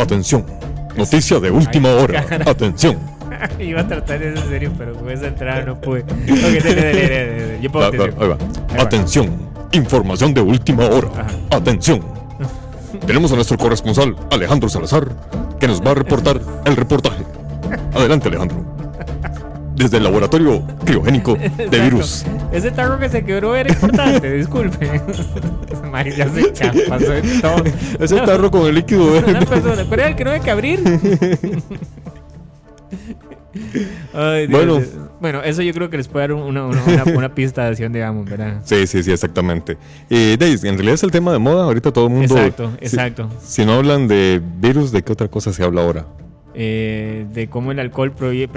Atención. Noticia de última hora. Atención. Iba a tratar eso en serio, pero con esa entrada no pude. Yo puedo Va, va, ahí va. Ahí. Atención. Información de última hora. Atención. Tenemos a nuestro corresponsal, Alejandro Salazar, que nos va a reportar el reportaje. Adelante, Alejandro. Desde el laboratorio criogénico de virus. Ese tarro que se quebró era importante, disculpe. Ya se pasó de todo. Ese tarro con el líquido Una verde. persona, ¿cuál era el que no había que abrir? Ay, Dios, Bueno. Dios. bueno, eso yo creo que les puede dar una, una, una- una pista de hacia dónde vamos, ¿verdad? Sí, sí, sí, exactamente. Y Days, en realidad es el tema de moda. Ahorita todo el mundo. Exacto, si- exacto. Si, no hablan de virus, ¿de qué otra cosa se habla ahora? Eh, de cómo el alcohol previene,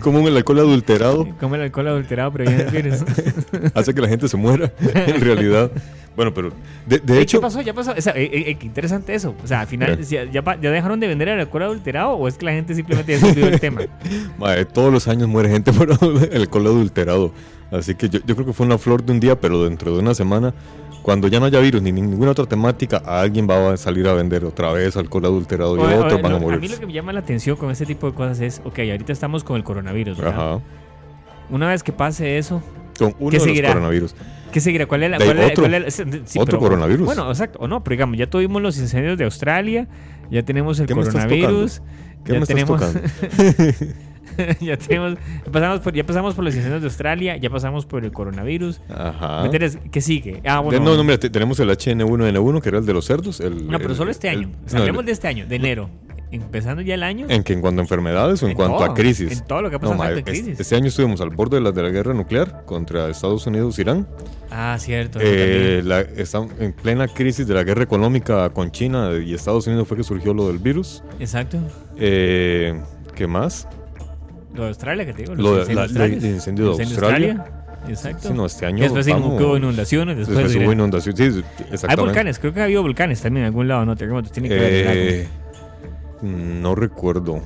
Como el alcohol adulterado cómo el alcohol adulterado previene el virus. hace que la gente se muera. En realidad. Bueno, pero de, de hecho. ¿Qué pasó? ¿Ya pasó? O sea, eh, eh, qué interesante eso. O sea, al final. ¿ya, ya, ya dejaron de vender el alcohol adulterado o es que la gente simplemente ya del tema? Mae, todos los años muere gente por el alcohol adulterado. Así que yo, yo creo que fue una flor de un día, pero dentro de una semana, cuando ya no haya virus ni ninguna otra temática, alguien va a salir a vender otra vez alcohol adulterado y otros van a morir. mí lo que me llama la atención con este tipo de cosas es, ok, ahorita estamos con el coronavirus, ¿verdad? Ajá. Una vez que pase eso, Con uno ¿Qué de los seguirá? coronavirus. ¿qué seguirá? ¿Cuál es la, cuál otro. cuál es- sí, Otro coronavirus. Bueno, exacto, o no, pero digamos, ya tuvimos los incendios de Australia, ya tenemos el ¿Qué me estás coronavirus, ¿Qué ya me tenemos? ya tenemos, ya pasamos por, ya pasamos por los incendios de Australia, ya pasamos por el coronavirus. Ajá. ¿Me entiendes? ¿Qué sigue? Ah, bueno. no, no, mira, te- tenemos el HN1N1, que era el de los cerdos. El, No, pero el- solo este el- año. O sea, no, hablemos el- de este año, de enero. Empezando ya el año. ¿En, que en cuanto a enfermedades o en, En cuanto todo, a crisis? en todo lo que ha No, pasado en a es- crisis. Este año estuvimos al borde de la, de la guerra nuclear contra Estados Unidos e Irán. Ah, cierto. Eh, la- está en plena crisis de la guerra económica con China y Estados Unidos fue que surgió lo del virus. Exacto. Eh, ¿Qué más? Lo de Australia, que te digo. Lo de- la- la- el incendio de Incendio Australia. Exacto. Sí, no, este año después vamos- hubo inundaciones. Después, Después hubo inundación. Sí, exactamente. Hay volcanes, creo que ha habido volcanes también en algún lado, no. Tiene que Eh, no recuerdo.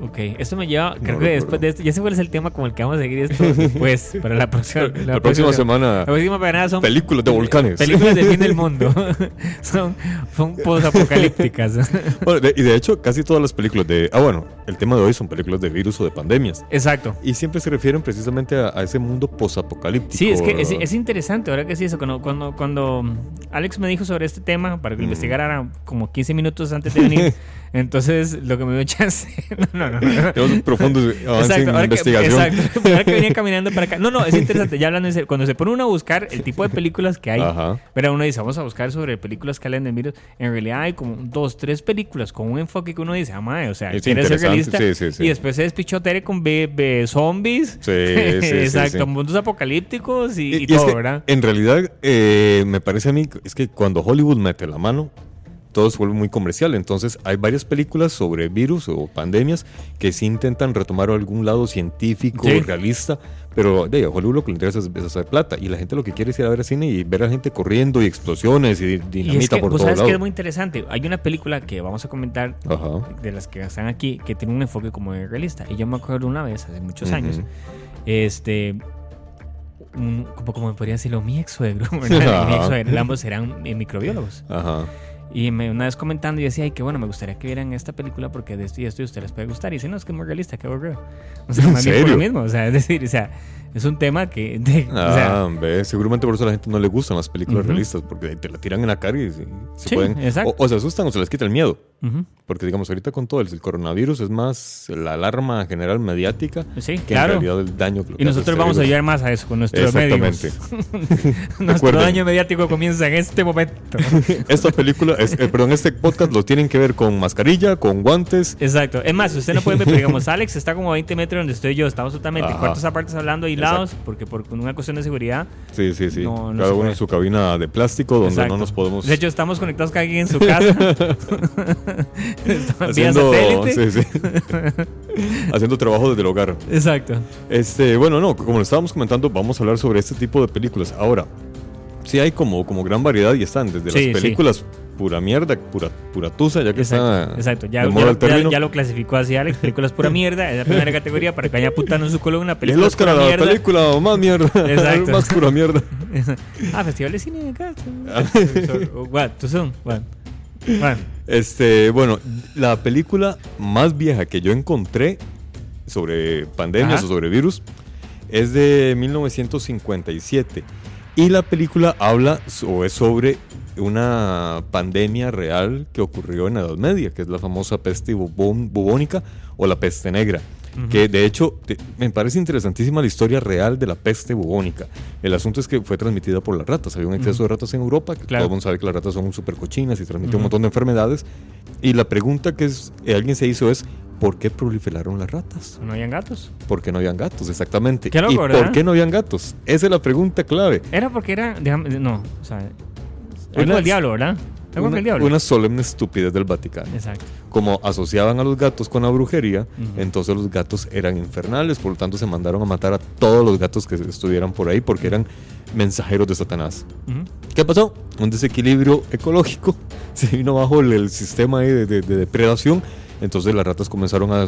Ok, esto me lleva. Creo No que después de esto, ya sé cuál es el tema con el que vamos a seguir esto después. para la próxima, La, próxima semana, La próxima semana son películas de volcanes. películas del fin del mundo. son son posapocalípticas. Bueno, de- y de hecho, casi todas las películas de. Ah, bueno, el tema de hoy son películas de virus o de pandemias. Exacto. Y siempre se refieren precisamente a, a ese mundo posapocalíptico. Sí, es que es, interesante, ahora que sí, eso, cuando, cuando, cuando Alex me dijo sobre este tema, para que lo Mm. investigara como 15 minutos antes de venir, entonces lo que me dio chance, no, no, no. Tenemos un profundo avance en ahora que, investigación. exacto, ahora que venía caminando para acá. No, no, es interesante, ya hablando serio, cuando se pone uno a buscar el tipo de películas que hay, Ajá. pero uno dice, vamos a buscar sobre películas que hablan de virus, en realidad hay como dos, tres películas con un enfoque que uno dice, ah, madre, o sea, Es quiere ser realista, sí, sí, sí. y después se despichó Tere con be- be- zombies, Sí, sí, exacto, mundos apocalípticos y, y Y- y es todo, que, ¿verdad? En realidad, eh, me parece a mí, es que cuando Hollywood mete la mano, todo se vuelve muy comercial. Entonces, hay varias películas sobre virus o pandemias que sí intentan retomar algún lado científico, Sí. realista, pero de Hollywood lo que le interesa es, hacer plata. Y la gente lo que quiere es ir a ver cine y ver a gente corriendo y explosiones y Y es dinamita que, por vos todos sabes que es muy interesante. Hay una película que vamos a comentar Ajá. de las que están aquí que tiene un enfoque como de realista. Y yo me acuerdo una vez, hace muchos Ujú. años, este. un- como, como podría decirlo, mi ex suegro, mi ex suegro, ambos eran eh, microbiólogos. Ajá. Y me, una vez comentando, yo decía, ay, que bueno, me gustaría que vieran esta película porque de esto y esto y a ustedes les puede gustar. Y dice, no, es que es muy realista, que aburrido. O sea, ¿En más bien por lo mismo. O sea, es decir, o sea, es un tema que. de- o sea, Ah, seguramente por eso a la gente no le gustan las películas Ujú. realistas, porque te la tiran en la cara y se, se Sí, pueden. exacto. O, o se asustan o se les quita el miedo. ujú. Porque, digamos, ahorita con todo el, el coronavirus es más la alarma general mediática Sí, que claro. en realidad el daño. que Y nosotros este vamos a ayudar más a eso con nuestros medios. Exactamente. Nuestro daño mediático comienza en este momento. Esta película, es, eh, perdón, este podcast lo tienen que ver con mascarilla, con guantes. Exacto. Es más, usted no puede ver, pero digamos, Alex está como a 20 metros donde estoy yo. Estamos totalmente cuartos aparte hablando y porque por una cuestión de seguridad. Sí, sí, sí. No, no cada uno en su cabina de plástico donde Exacto. no nos podemos. De hecho, estamos conectados cada quien en su casa. Haciendo, sí, sí. haciendo trabajo desde el hogar. Exacto. Este, bueno, no, como lo estábamos comentando, vamos a hablar sobre este tipo de películas. Ahora, sí hay como, como gran variedad y están desde sí. las películas pura mierda, pura, pura tusa, ya que Exacto, está exacto. Ya, de ya- moda el ya- término. ya lo clasificó así Alex, películas pura mierda, es la primera categoría para que vaya apuntando en su columna Y el películas Oscar a la mierda. película más mierda. Exacto. más pura mierda. ah, Festival de Cine de acá. What? Too soon? What? What? Este, bueno, la película más vieja que yo encontré sobre pandemias Ajá. o sobre virus es de 1957. Y la película habla o es sobre una pandemia real que ocurrió en la Edad Media, que es la famosa peste bubón- bubónica o la peste negra. Que de hecho te- me parece interesantísima la historia real de la peste bubónica. El asunto es que fue transmitida por las ratas. Había un exceso de ratas en Europa, que Claro. todo el mundo sabe que las ratas son súper cochinas y transmiten un montón de enfermedades. Y la pregunta que es, alguien se hizo es, ¿por qué proliferaron las ratas? ¿No habían gatos? ¿Por qué no habían gatos? Exactamente. Qué loco, ¿Y ¿verdad? por qué no habían gatos? Esa es la pregunta clave. Era porque era. Déjame, no, o sea. Algo del diablo, ¿verdad? Una, diablo. una solemne estupidez del Vaticano. Exacto. Como asociaban a los gatos con la brujería, Ujú. entonces los gatos eran infernales, por lo tanto se mandaron a matar a todos los gatos que estuvieran por ahí porque eran mensajeros de Satanás. Ujú. ¿Qué pasó? Un desequilibrio ecológico. Se vino bajo el, el sistema de, de- de depredación. Entonces las ratas comenzaron a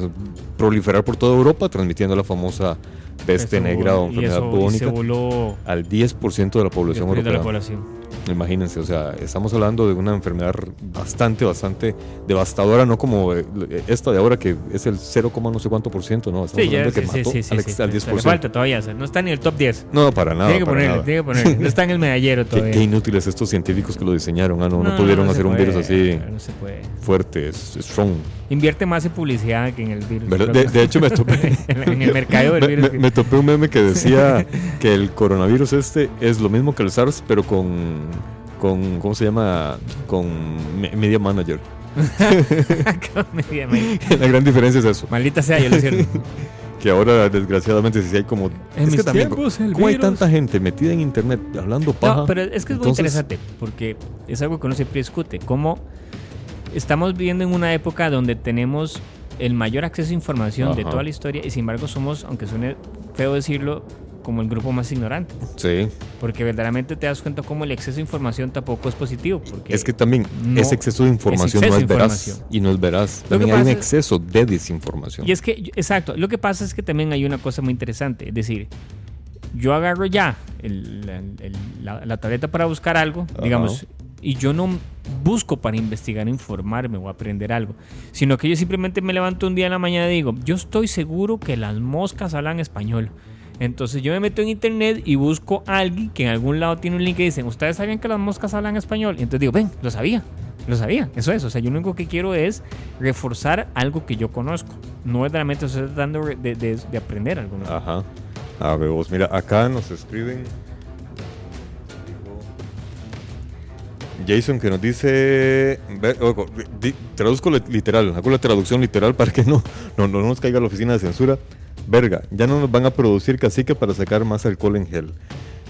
proliferar por toda Europa, transmitiendo la famosa peste negra o enfermedad bubónica al 10% de la población después de la europea. población. Imagínense, o sea, estamos hablando de una enfermedad bastante, bastante devastadora, no como eh, esta de ahora que es el 0, no sé cuánto por ciento, ¿no? Estamos Sí, ya, hablando de que sí, mató sí, sí, al, sí, al sí. 10%. Le falta todavía, no está ni en el top 10. No, para nada. tiene que ponerle, nada. tiene que ponerle. No está en el medallero todavía. qué inútiles estos científicos que lo diseñaron, ah, no, no, pudieron hacer un virus así No se puede. fuerte, strong. Invierte más en publicidad que en el virus. De, hecho, me topé, en el mercado del virus. me- me topé un meme que decía que el coronavirus este es lo mismo que el SARS, pero con, con ¿cómo se llama? Con me- Media Manager. Media- media- La gran diferencia es eso. Maldita sea, yo lo siento. Que ahora, desgraciadamente, sí hay como. En es que también, tiempos, el ¿cómo hay virus. tanta gente metida en internet hablando paja? No, pero es que es muy Entonces, interesante porque es algo que uno siempre discute. Cómo estamos viviendo en una época donde tenemos el mayor acceso a información de toda la historia y sin embargo somos, aunque suene feo decirlo, como el grupo más ignorante. Sí. Porque verdaderamente te das cuenta cómo el exceso de información tampoco es positivo. Porque Es que también no- ese exceso de información exceso no es veraz. información. Y no es veraz. También hay un es- exceso de desinformación. Y es que, exacto, lo que pasa es que también hay una cosa muy interesante. Es decir, yo agarro ya el- el- el- la, la tableta para buscar algo, digamos, y yo no busco para investigar, informarme o aprender algo, sino que yo simplemente me levanto un día en la mañana y digo, yo estoy seguro que las moscas hablan español. Entonces yo me meto en internet y busco a alguien que en algún lado tiene un link que dice, ¿ustedes sabían que las moscas hablan español? Y entonces digo, ven, lo sabía, lo sabía, eso es. O sea, yo lo único que quiero es reforzar algo que yo conozco. No es realmente estoy tratando de, de- de aprender algo. Ajá. A ver, vos, mira, acá nos escriben. Jason que nos dice. traduzco li- literal, hago la traducción literal para que no, no, no nos caiga la oficina de censura. Verga, ya no nos van a producir cacique para sacar más alcohol en gel.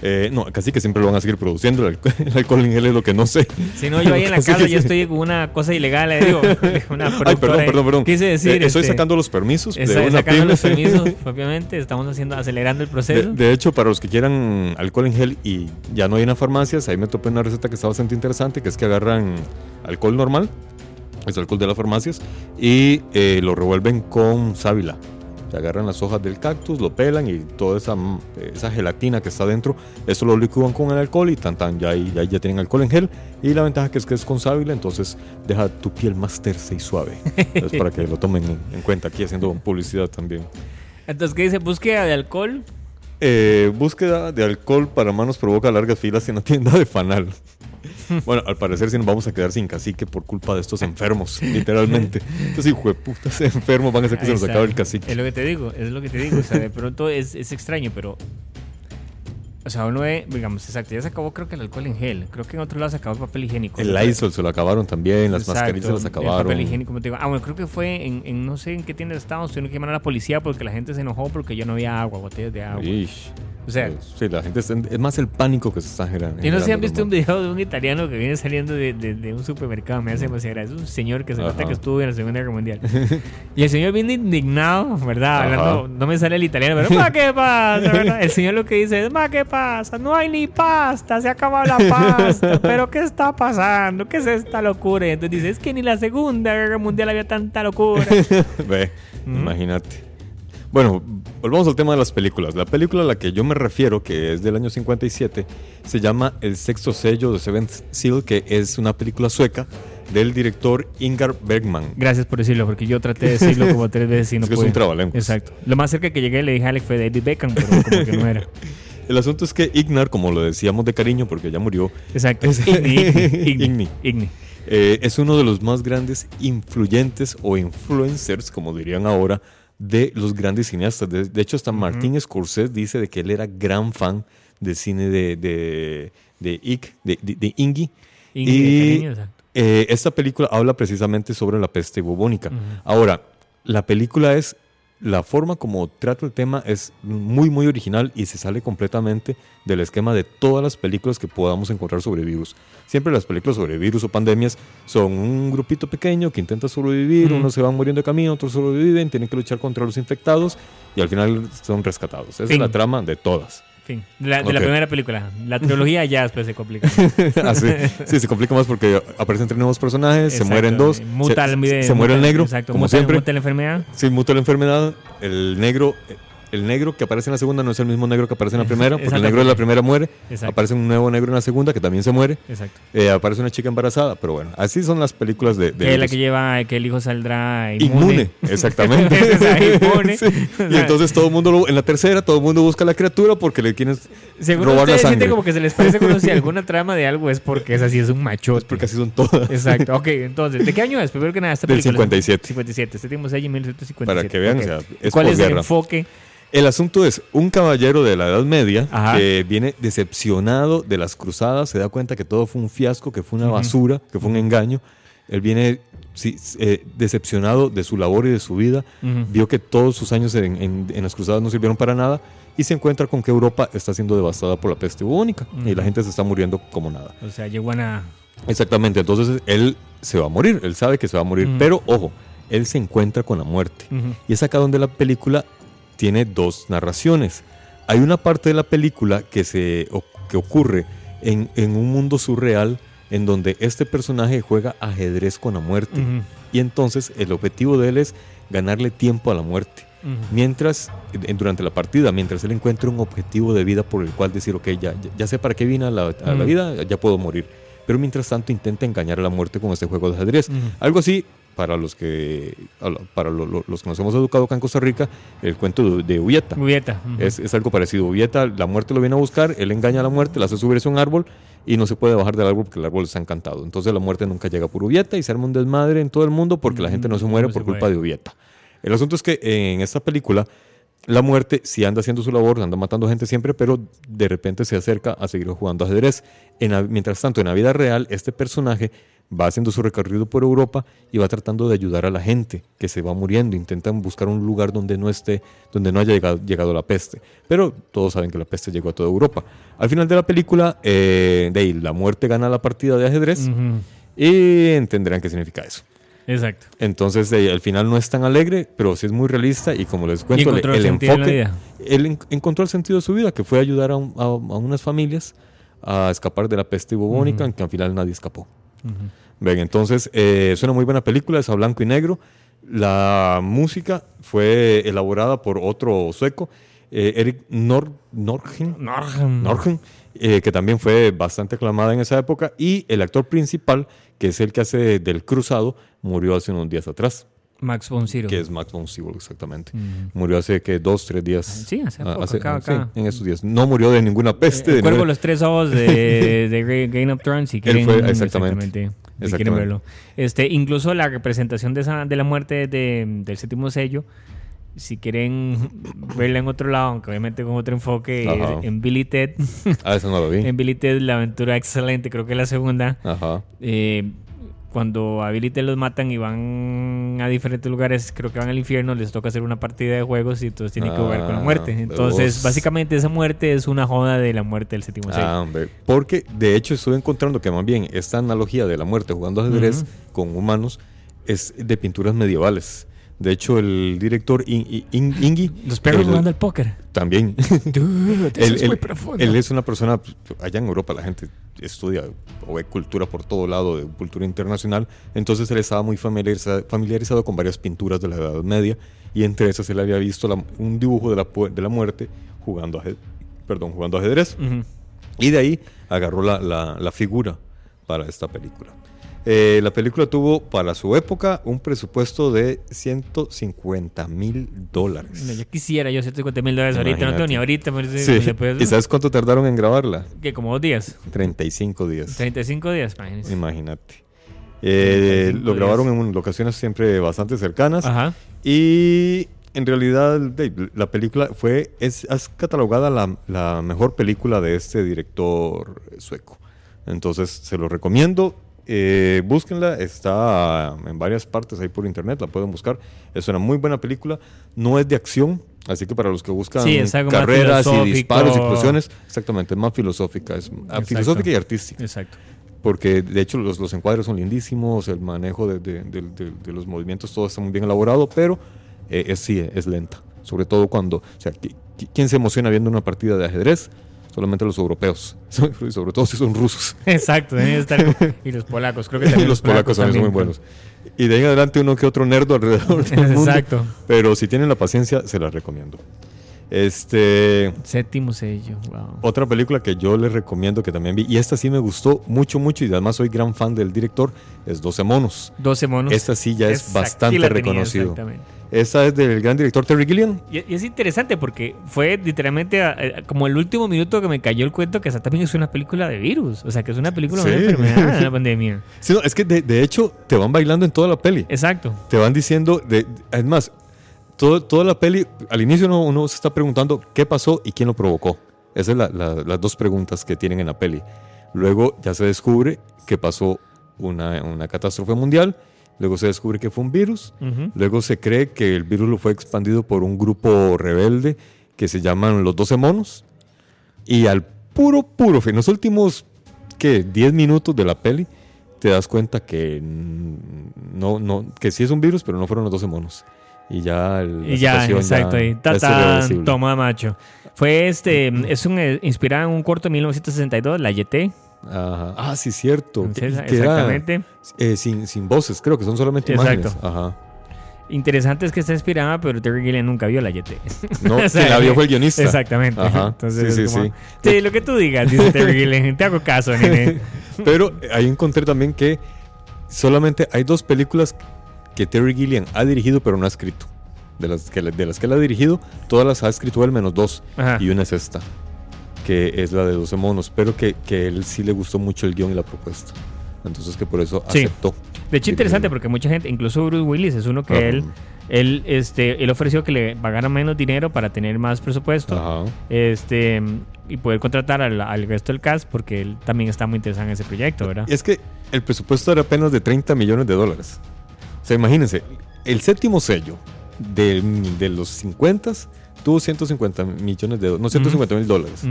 Eh, no, cacique siempre lo van a seguir produciendo. El, alco- el alcohol en gel es lo que no sé. Si no, yo ahí en la casa que ya sí. estoy con una cosa ilegal, le digo, una Ay, perdón, perdón, perdón. Quise decir, Eh, estoy este, sacando los permisos de una sacando los permisos, propiamente, estamos haciendo, acelerando el proceso. de hecho, para los que quieran alcohol en gel y ya no hay en farmacias, ahí me topé una receta que está bastante interesante, que es que agarran alcohol normal, es alcohol de las farmacias, y eh, lo revuelven con sábila. Se agarran las hojas del cactus, lo pelan y toda esa, mm, esa gelatina que está dentro, eso lo licúan con el alcohol y tan, tan, ya, ya, ya tienen alcohol en gel. Y la ventaja que es que es con sábila, entonces deja tu piel más tersa y suave. Es para que lo tomen en, en cuenta aquí haciendo publicidad también. Entonces, ¿qué dice? Búsqueda de alcohol. Eh, búsqueda de alcohol para manos provoca largas filas en la tienda de Fanal. Bueno, al parecer sí nos vamos a quedar sin cacique por culpa de estos enfermos, literalmente. Estos hijo de putas enfermos van a hacer que se Ahí nos está. acabe el cacique. Es lo que te digo, es lo que te digo. O sea, de pronto es, es extraño, pero O sea, uno ve, digamos, exacto, ya se acabó creo que el alcohol en gel. Creo que en otro lado se acabó el papel higiénico. El Lysol se lo acabaron también, las Exacto, mascarillas se las El acabaron. papel higiénico, como te digo. Ah, bueno, creo que fue en, en no sé en qué tienda estábamos, tuvieron que llamar a la policía porque la gente se enojó porque ya no había agua, botellas de agua. Ish. O sea, sí, la gente está- es más el pánico que se está generando. yo no sé si han visto un video de un italiano que viene saliendo de, de- de un supermercado, me hace demasiada gracia. Es un señor que se nota que estuvo en la Segunda Guerra Mundial. y el señor viene indignado, ¿verdad? Hablando, no me sale el italiano, pero ¿ma qué pasa? verdad? El señor lo que dice es, ¿ma qué pasa? No hay ni pasta, se ha acabado la pasta, pero ¿qué está pasando? ¿Qué es esta locura? Y entonces dice, es que ni la Segunda Guerra Mundial había tanta locura. Ve, imagínate. Bueno, volvamos al tema de las películas. La película a la que yo me refiero, que es del año 57, se llama El sexto sello de Seventh Seal, que es una película sueca del director Ingar Bergman. Gracias por decirlo, porque yo traté de decirlo como tres veces y no Es que es pude. un trabalenguas. Exacto. Lo más cerca que llegué le dije a Alex fue David Beckham, pero como que no era. El asunto es que Ignar, como lo decíamos de cariño porque ya murió, Exacto. Es- Igni, Igni. Igni. eh, es uno de los más grandes influyentes o influencers, como dirían ahora, de los grandes cineastas. De, de hecho, hasta Martín Scorsese dice de que él era gran fan del cine de, de, de, de, Ingi. Igni Y- cariño. Eh, esta película habla precisamente sobre la peste bubónica. Ahora, la película es, la forma como trata el tema es muy, muy original y se sale completamente del esquema de todas las películas que podamos encontrar sobre virus. Siempre las películas sobre virus o pandemias son un grupito pequeño que intenta sobrevivir, unos se van muriendo de camino, otros sobreviven, tienen que luchar contra los infectados y al final son rescatados. Esa es la trama de todas. Fin. La- de la primera película. La trilogía ya después se complica. Así, sí, se complica más porque aparecen tres nuevos personajes, se mueren dos, Muta se, el- se- se muere el negro, Exacto. como muta- siempre. muta la enfermedad. Sí, muta la enfermedad. El negro, el negro que aparece en la segunda no es el mismo negro que aparece en la primera, porque el negro de la primera muere. Exacto. Aparece un nuevo negro en la segunda que también se muere. Exacto. Eh, aparece una chica embarazada, pero bueno, así son las películas de, de Que es la que lleva que el hijo saldrá inmune. Inmune, exactamente. Inmune. Sí. Y entonces todo el mundo, lo- en la tercera, todo el mundo busca a la criatura porque le quieren Seguro robar la sangre. como que se les parece como si alguna trama de algo es porque es así, es un machote. Porque así son todas. Exacto, ok, entonces, ¿de qué año es? Primero que nada, esta Del película. 57. 57, este tiempo en 1757. Para que vean, ok. o sea, es ¿Cuál es el enfoque? El asunto es un caballero de la Edad Media Ajá. que viene decepcionado de las cruzadas, se da cuenta que todo fue un fiasco, que fue una basura, que fue un engaño. Él viene sí, eh, decepcionado de su labor y de su vida, vio que todos sus años en, en- en las cruzadas no sirvieron para nada y se encuentra con que Europa está siendo devastada por la peste bubónica y la gente se está muriendo como nada. O sea, llegó a... Exactamente, entonces él se va a morir, él sabe que se va a morir, pero ojo, él se encuentra con la muerte. Y es acá donde la película tiene dos narraciones. Hay una parte de la película que, se, que ocurre en, en un mundo surreal en donde este personaje juega ajedrez con la muerte. Y entonces el objetivo de él es ganarle tiempo a la muerte. Mientras, en- durante la partida, mientras él encuentra un objetivo de vida por el cual decir, ok, ya, ya, sé para qué vine a la, a la vida, ya puedo morir. Pero mientras tanto intenta engañar a la muerte con este juego de ajedrez. Algo así, para los que, para lo- lo- los que nos hemos educado acá en Costa Rica, el cuento de, Ubieta. Julieta. Ujú. Es, es algo parecido. Ubieta, la muerte lo viene a buscar, él engaña a la muerte, la hace subirse a un árbol y no se puede bajar del árbol porque el árbol está encantado. Entonces la muerte nunca llega por Ubieta y se arma un desmadre en todo el mundo porque la gente no se muere No se por culpa muere. de Ubieta. El asunto es que en esta película la muerte sí anda haciendo su labor, anda matando gente siempre, pero de repente se acerca a seguir jugando ajedrez. En la- mientras tanto, en la vida real, este personaje va haciendo su recorrido por Europa y va tratando de ayudar a la gente que se va muriendo. Intentan buscar un lugar donde no esté, donde no haya llegado, llegado la peste. Pero todos saben que la peste llegó a toda Europa. Al final de la película, eh, de ahí, la muerte gana la partida de ajedrez y entenderán qué significa eso. Exacto. Entonces, ahí, al final no es tan alegre, pero sí es muy realista y como les cuento, el, en enfoque, él en- encontró el sentido de su vida, que fue ayudar a, un- a- a unas familias a escapar de la peste bubónica, en que al final nadie escapó. Ven, entonces eh, es una muy buena película, es a blanco y negro. La música fue elaborada por otro sueco, eh, Eric Nor. Norgren, eh, que también fue bastante aclamada en esa época. Y el actor principal, que es el que hace del cruzado, murió hace unos días atrás, Max von Sydow. que es Max von Sydow exactamente. Ujú. Murió hace que dos, tres días. Sí, hace Ah, poco, acá, sí, acá. en esos días. No murió de ninguna peste. El de cuervo de ninguna- los tres ojos de, de Ga- Game of Thrones, si quieren, fue- exactamente. si quieren Exactamente. verlo. Este, incluso la representación de, esa, de la muerte de- del séptimo sello si quieren verla en otro lado, aunque obviamente con otro enfoque, Ajá. en Billy Ted. Ah, eso no lo vi. en Billy Ted, la aventura excelente, creo que es la segunda. Ajá. Eh, cuando a Billy los matan y van a diferentes lugares, creo que van al infierno, les toca hacer una partida de juegos y entonces tienen que jugar con la Ah, muerte. Entonces, vos. básicamente esa muerte es una joda de la muerte del séptimo. Ah, hombre. Porque de hecho estuve encontrando que más bien esta analogía de la muerte jugando ajedrez Ujú. con humanos es de pinturas medievales. De hecho, el director In- In- In- Ingi. Los perros jugando al póker. También. Dude, eso él, es él- muy profundo. él es una persona, pues, allá en Europa la gente estudia o ve cultura por todo lado, de cultura internacional, entonces él estaba muy familiarizado, familiarizado con varias pinturas de la Edad Media y entre esas él había visto la- un dibujo de la, de la muerte jugando, aje- perdón, jugando ajedrez y de ahí agarró la, la- la figura para esta película. Eh, la película tuvo para su época un presupuesto de 150 mil dólares. No, yo quisiera, yo 150 mil dólares ahorita, no tengo ni Imagínate. ahorita, pero sí, ¿Y sabes cuánto tardaron en grabarla? que como dos días, 35 días. 35 días, imagínense. Imagínate. Eh, 35 lo grabaron días. en locaciones siempre bastante cercanas. Ajá. Y en realidad la película fue, es, es catalogada la, la mejor película de este director sueco. Entonces se lo recomiendo. Eh, búsquenla, está en varias partes ahí por internet, la pueden buscar. Es una muy buena película. No es de acción, así que para los que buscan Sí, carreras y disparos y explosiones, exactamente, es más filosófica, es Exacto. filosófica y artística Exacto. porque de hecho los, los encuadres son lindísimos, el manejo de, de- de- de- de los movimientos, todo está muy bien elaborado, pero eh, es, sí, es lenta. Sobre todo cuando, o sea, ¿qui- qui- ¿quién se emociona viendo una partida de ajedrez? Solamente los europeos, y sobre todo si son rusos. Exacto, deben estar. Y los polacos, creo que Y también los polacos también son muy buenos. Y de ahí en adelante uno que otro nerdo alrededor del mundo. Exacto. Pero si tienen la paciencia, se las recomiendo. Este, Séptimo sello, wow. Otra película que yo les recomiendo que también vi, y esta sí me gustó mucho, mucho, y además soy gran fan del director, es 12 monos. 12 monos. Esta sí ya es bastante reconocido. exactamente. Esta es del gran director Terry Gilliam. Y, y es interesante porque fue literalmente a- a- como el último minuto que me cayó el cuento que esa también es una película de virus. O sea, que es una película de Sí. una enfermedad de la pandemia. Sí, no, es que de, de hecho te van bailando en toda la peli. Exacto. Te van diciendo, de, es más, todo, toda la peli, al inicio uno, uno se está preguntando qué pasó y quién lo provocó. Esas son la- la- las dos preguntas que tienen en la peli. Luego ya se descubre que pasó una, una catástrofe mundial. Luego se descubre que fue un virus. Ujú. Luego se cree que el virus lo fue expandido por un grupo rebelde que se llaman los 12 monos. Y al puro, puro fin, los últimos, ¿qué? 10 minutos de la peli, te das cuenta que no, no, que sí es un virus, pero no fueron los 12 monos. Y ya el, Y ya, exacto. ya Tatán, toma macho. Fue este, es un eh, inspirado en un corto de 1962, La Yete. Ajá. Ah, sí, cierto. Entonces, era, exactamente. eh, sin, sin voces, creo que son solamente Exacto. imágenes. Ajá. Interesante es que está inspirada, pero Terry Gilliam nunca vio La Yete. No, O sea, quien la vio fue el guionista. Exactamente. Ajá. Entonces, sí, sí, como, sí. Sí, lo que tú digas, dice Terry Gilliam. Te hago caso, nene. Pero ahí encontré también que solamente hay dos películas que Terry Gilliam ha dirigido pero no ha escrito. De las que, de las que él ha dirigido, todas las ha escrito él menos dos. Ajá. Y una es esta, que es la de 12 monos. Pero que, que él sí le gustó mucho el guion y la propuesta. Entonces que por eso Sí. aceptó. De hecho, interesante porque mucha gente, incluso Bruce Willis, es uno que él, él, este, él ofreció que le pagaran menos dinero para tener más presupuesto. Ajá. Este, y poder contratar al, al resto del cast porque él también está muy interesado en ese proyecto, ¿verdad? Y es que el presupuesto era apenas de 30 millones de dólares. Sea, imagínense, el séptimo sello de, de los 50 tuvo 150 millones de dólares, no 150 mil dólares.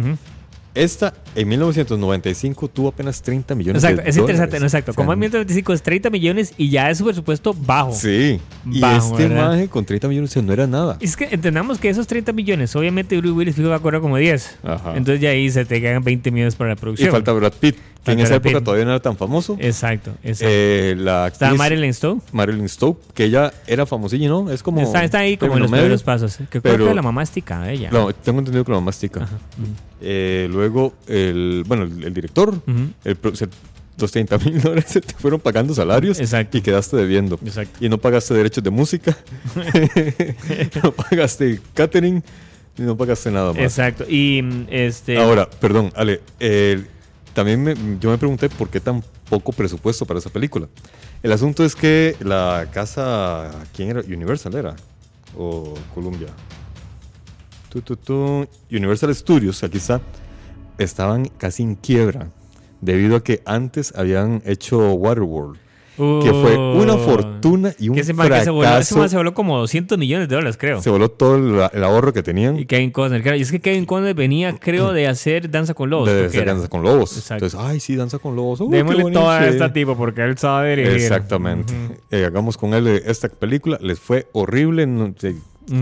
Esta en 1995 tuvo apenas 30 millones Exacto, de es dólares. interesante, no, exacto. O sea, Como en 1925 es 30 millones y ya es su presupuesto bajo. Sí. Y Bajo, este ¿verdad? maje con 30 millones no era nada. Es que entendamos que esos 30 millones, obviamente Bruce Willis fijo va a cobrar como 10. Ajá. Entonces ya ahí se te quedan 20 millones para la y producción. falta Brad Pitt, que en esa época Pitt. todavía no era tan famoso. Exacto, exacto. Eh, la Está actriz Marilyn Stowe. Marilyn Stowe, que ella era famosilla, ¿no? Es como. Está, está ahí como en los medio. primeros pasos. Que creo pero- que la mamá es tica de ella. No, tengo entendido que la mamá es tica. Ajá. Ujú. Eh, luego, el, bueno, el, el director, el, se- los 30 mil dólares se te fueron pagando salarios Exacto. y quedaste debiendo. Exacto. Y no pagaste derechos de música, no pagaste catering y no pagaste nada más. Exacto. Y mm, este. Ahora, perdón, Ale, eh, también me- yo me pregunté por qué tan poco presupuesto para esa película. El asunto es que la casa, ¿quién era? Universal era. o Columbia. Universal Studios, aquí está, estaban casi en quiebra debido a que antes habían hecho Waterworld, que fue una fortuna y un Que ese man que se fracaso. voló, ese man se voló como 200 millones de dólares, creo. Se voló todo el, el ahorro que tenían Y Kevin Costner, claro. Y es que Kevin Costner venía, creo, de hacer Danza con Lobos. de hacer. Danza con Lobos. Exacto. Entonces, ay, sí, Danza con Lobos. Démosle toda a sí. esta tipo porque él sabe dirigir. Exactamente. Eh, hagamos con él eh, esta película. Les fue horrible, no-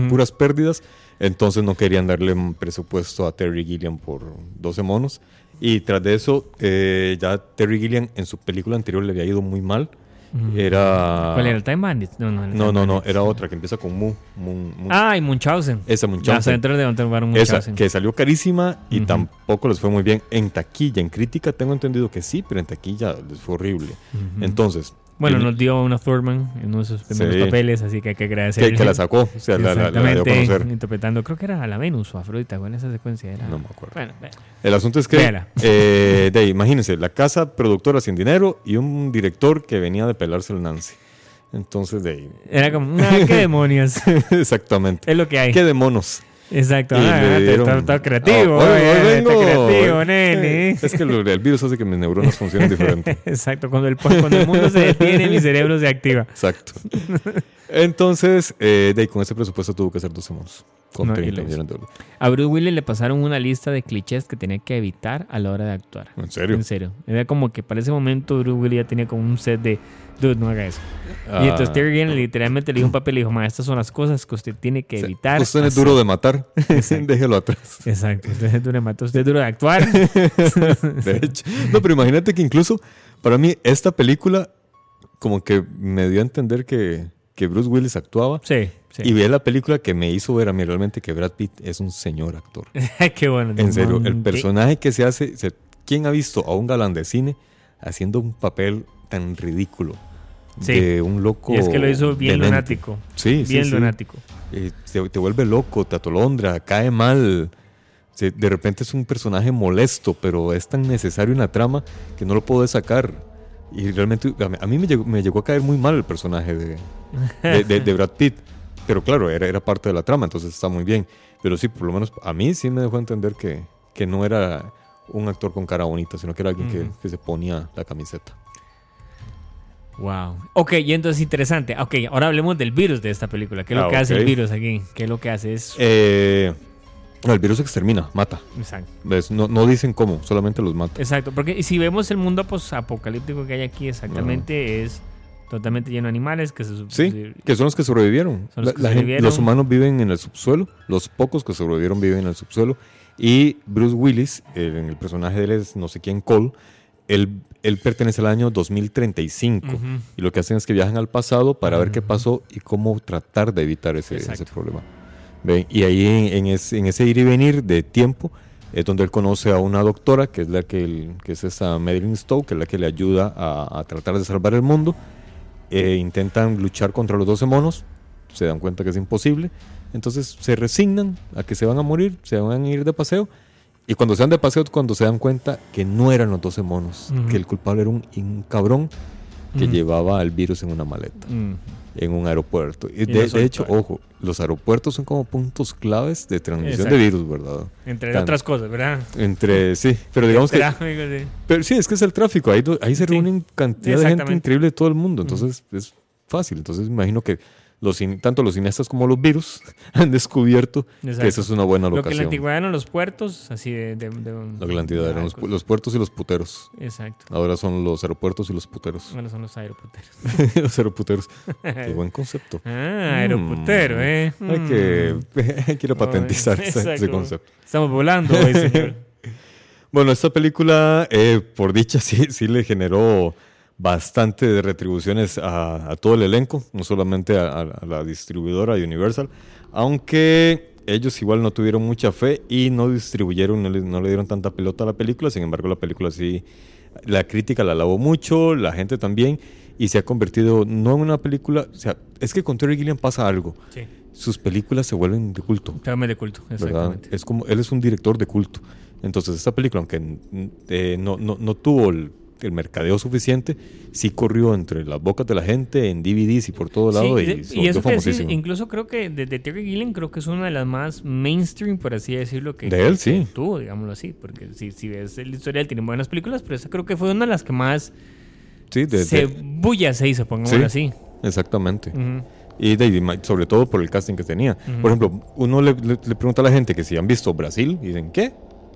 puras pérdidas. Entonces no querían darle un presupuesto a Terry Gilliam por 12 monos. Y tras de eso, eh, ya Terry Gilliam en su película anterior le había ido muy mal. Era. ¿Cuál era? ¿El Time Bandit? No, no. No, no, no. Era otra que empieza con Mu. Mu- Mu- Ah, y Munchausen. esa Munchausen. de Baron Esa, Munchausen. que salió carísima y tampoco les fue muy bien en taquilla. En crítica tengo entendido que sí, pero en taquilla les fue horrible. Entonces, Bueno, nos dio una Thurman en uno de sus primeros Sí. papeles, así que hay que agradecerle. que, que la sacó, o sea, la, la- la dio a Exactamente, conocer. interpretando, creo que era a la Venus o Afrodita, ¿cuál esa secuencia era? No me acuerdo. Bueno, ve. El asunto es que, eh, de imagínense, la casa productora sin dinero y un director que venía de pelarse el Nancy. Entonces, de ahí, era como, ah, qué demonios. exactamente. es lo que hay. ¿Qué de monos? Exacto. Ah, dieron- está, está creativo. Ah, hoy- hoy eh, vengo. Está creativo, nene. Es que lo- el virus hace que mis neuronas funcionen diferente. Exacto. Cuando el, cuando el mundo se detiene, mi cerebro se activa. Exacto. Entonces, eh, de ahí, con ese presupuesto tuvo que hacer 12 monos. Con No, y 30 lo millones de dólares. A Bruce Willis le pasaron una lista de clichés que tenía que evitar a la hora de actuar. ¿En serio? En serio. Era como que para ese momento Bruce Willis ya tenía como un set de, dude, no haga eso. Ah, Y entonces Terry Gilliam literalmente le dio un papel y le dijo, ma, estas son las cosas que usted tiene que evitar. Usted es hacer". duro de matar. Déjelo atrás. Exacto. Usted es duro de matar, usted es duro de actuar. De hecho. No, pero imagínate que incluso para mí esta película como que me dio a entender que, que Bruce Willis actuaba. sí, sí. Y vi la película que me hizo ver a mí realmente que Brad Pitt es un señor actor. Qué bueno. En serio, el personaje que se hace... se- ¿Quién ha visto a un galán de cine haciendo un papel tan ridículo? Sí. De un loco... Y es que lo hizo bien demente? lunático. Sí, Bien sí. lunático. Eh, te, te vuelve loco, te atolondra, cae mal. Se- de repente es un personaje molesto, pero es tan necesario en la trama que no lo puedo sacar. Y realmente a mí, a mí me, llegó, me llegó a caer muy mal el personaje de, de, de- de Brad Pitt. Pero claro, era, era parte de la trama, entonces está muy bien. Pero sí, por lo menos a mí sí me dejó entender que, que no era un actor con cara bonita, sino que era alguien que se ponía la camiseta. Wow. Ok, y entonces interesante. Ok, ahora hablemos del virus de esta película. ¿Qué es lo Ah, que hace el virus aquí? ¿Qué es lo que hace? Es... Eh, el virus extermina, mata. Exacto. ¿Ves? No, no dicen cómo, solamente los mata. Exacto, porque si vemos el mundo apocalíptico que hay aquí, exactamente es totalmente lleno de animales que se Sí, que son los que sobrevivieron. Los que la humanos viven en el subsuelo, los pocos que sobrevivieron viven en el subsuelo. Y Bruce Willis, en el personaje de él es no sé quién, Cole, él, él pertenece al año 2035. Ujú. Y lo que hacen es que viajan al pasado para ver qué pasó y cómo tratar de evitar ese, ese problema. ¿Ven? Y ahí en, en ese, en ese ir y venir de tiempo es donde él conoce a una doctora, que es la que, que es esa Madeline Stowe, que es la que le ayuda a, a tratar de salvar el mundo. Eh, intentan luchar contra los 12 monos, se dan cuenta que es imposible. Entonces se resignan a que se van a morir, se van a ir de paseo. Y cuando se van de paseo, cuando se dan cuenta que no eran los 12 monos, que el culpable era un, un cabrón que llevaba el virus en una maleta, en un aeropuerto. Y Y de, hecho, ojo, los aeropuertos son como puntos claves de transmisión Exacto. de virus, ¿verdad? Entre Tan- otras cosas, ¿verdad? Entre, sí, pero digamos que... Sí. Pero sí, es que es el tráfico, ahí, ahí se Sí. reúnen cantidad de gente increíble de todo el mundo, entonces es fácil. Entonces me imagino que los, tanto los cineastas como los virus han descubierto Exacto. que esa es una buena Lo que en la locación. antigüedad eran los puertos, así de... de, de- Lo que en la antigüedad eran los, puertos y los puteros. Exacto. Ahora son los aeropuertos y los puteros. Bueno, son los aeroputeros. los aeroputeros. Qué buen concepto. Ah, aeroputero, Mm. ¿eh? Hay que, hay que ir a patentizar ese, concepto. Estamos volando hoy, señor. Bueno, esta película, eh, por dicha, sí, sí le generó bastante de retribuciones a, a todo el elenco, no solamente a, la distribuidora Universal, aunque ellos igual no tuvieron mucha fe y no distribuyeron, no le, no le dieron tanta pelota a la película, sin embargo la película sí, la crítica la alabó mucho, la gente también, y se ha convertido no en una película, o sea, es que con Terry Gilliam pasa algo, Sí. sus películas se vuelven de culto. Trágame de culto, ¿verdad? exactamente. Es como, él es un director de culto. Entonces, esta película, aunque eh, no, no, no tuvo el- el mercadeo suficiente, sí corrió entre las bocas de la gente, en DVDs y por todo lado. Sí, y, y volvió eso decís, famosísimo. incluso creo que de, de Terry Gilliam creo que es una de las más mainstream, por así decirlo, que, De él, sí. tuvo, digámoslo así. Porque si, si ves el historial, tiene buenas películas, pero esa creo que fue una de las que más Sí, de- se de- bulla se hizo, pongámoslo Sí. así. exactamente. Y de- y sobre todo por el casting que tenía. Por ejemplo, uno le, le- le pregunta a la gente que si han visto Brasil y dicen, ¿qué?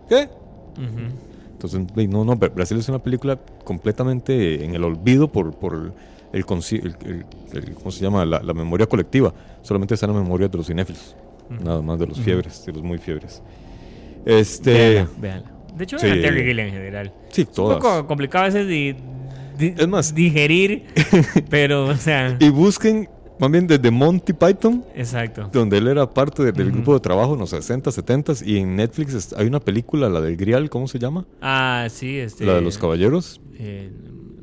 ¿Qué? Ujú. Entonces, no, no, Bra- Brasil es una película completamente en el olvido por, por el, el conci- el- el- el- ¿cómo se llama? La, la memoria colectiva. Solamente está en la memoria de los cinéfilos. Nada más de los fiebres, de los muy fiebres. Este... Véala, véala. De hecho, Sí. Terry Gilliam en general. Sí, Es un todas. poco complicado a veces de, de- Es más- digerir, pero, o sea, Y busquen, más bien desde Monty Python, exacto. donde él era parte de- del grupo de trabajo en los 60, 70 y en Netflix hay una película, la del Grial, ¿cómo se llama? Ah, sí, este. La de los caballeros. eh,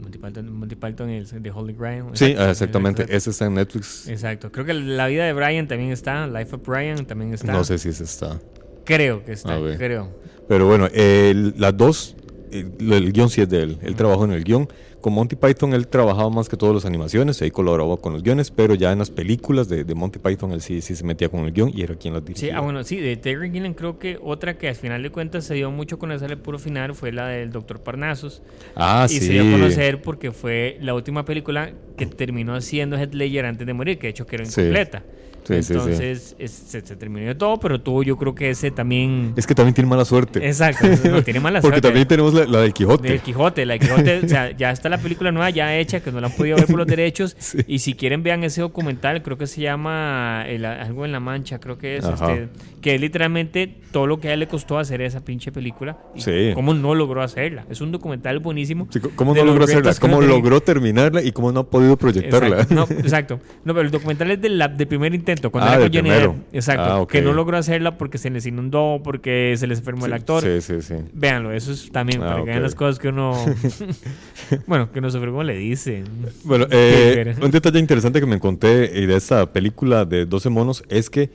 Monty Python, Monty Python es de Holy Grail. Sí, Exacto, ah, exactamente. exacto. Ese está en Netflix. Exacto. Creo que la vida de Brian también está. Life of Brian también está. No sé si ese está. Creo que está. Creo. Pero bueno, el- las dos, el, el guion sí es de él. Él trabajó en el guion. Con Monty Python él trabajaba más que todas las animaciones, ahí colaboraba con los guiones, pero ya en las películas de, de Monty Python él sí, sí se metía con el guion y era quien las dirigía. Sí, ah, bueno, sí, de Terry Gilliam creo que otra que al final de cuentas se dio mucho a conocer al puro final fue la del Doctor Parnassus. Ah, y sí. se dio a conocer porque fue la última película que terminó haciendo Heath Ledger antes de morir, que de hecho quedó Sí. incompleta. Sí, sí, sí. Entonces es- se, se terminó de todo, pero tuvo yo creo que ese también... Es que también tiene mala suerte. Exacto, no, tiene mala Porque suerte. también tenemos la, la del Quijote. Del Quijote, la del Quijote, o sea, ya está la película nueva ya hecha, que no la han podido ver por los derechos. Sí. Y si quieren vean ese documental, creo que se llama el- algo en la mancha, creo que es, este, que es literalmente todo lo que a él le costó hacer esa pinche película. Y Sí. cómo no logró hacerla. Es un documental buenísimo. Sí, ¿Cómo de no logró hacerla? ¿Cómo logró terminarla y cómo no ha podido proyectarla? Exacto, no, exacto. No, pero el documental es del, la- del primer intento, cuando Ah, era con Johnny primero. Depp. Exacto. Ah. Que no logró hacerla porque se les inundó, porque se les enfermó el actor. Sí, sí, sí. Véanlo, eso es también Ah, para que vean las cosas que uno. bueno, que uno sufre como le dicen. Bueno, eh, un detalle interesante que me encontré eh, de esta película de 12 monos es que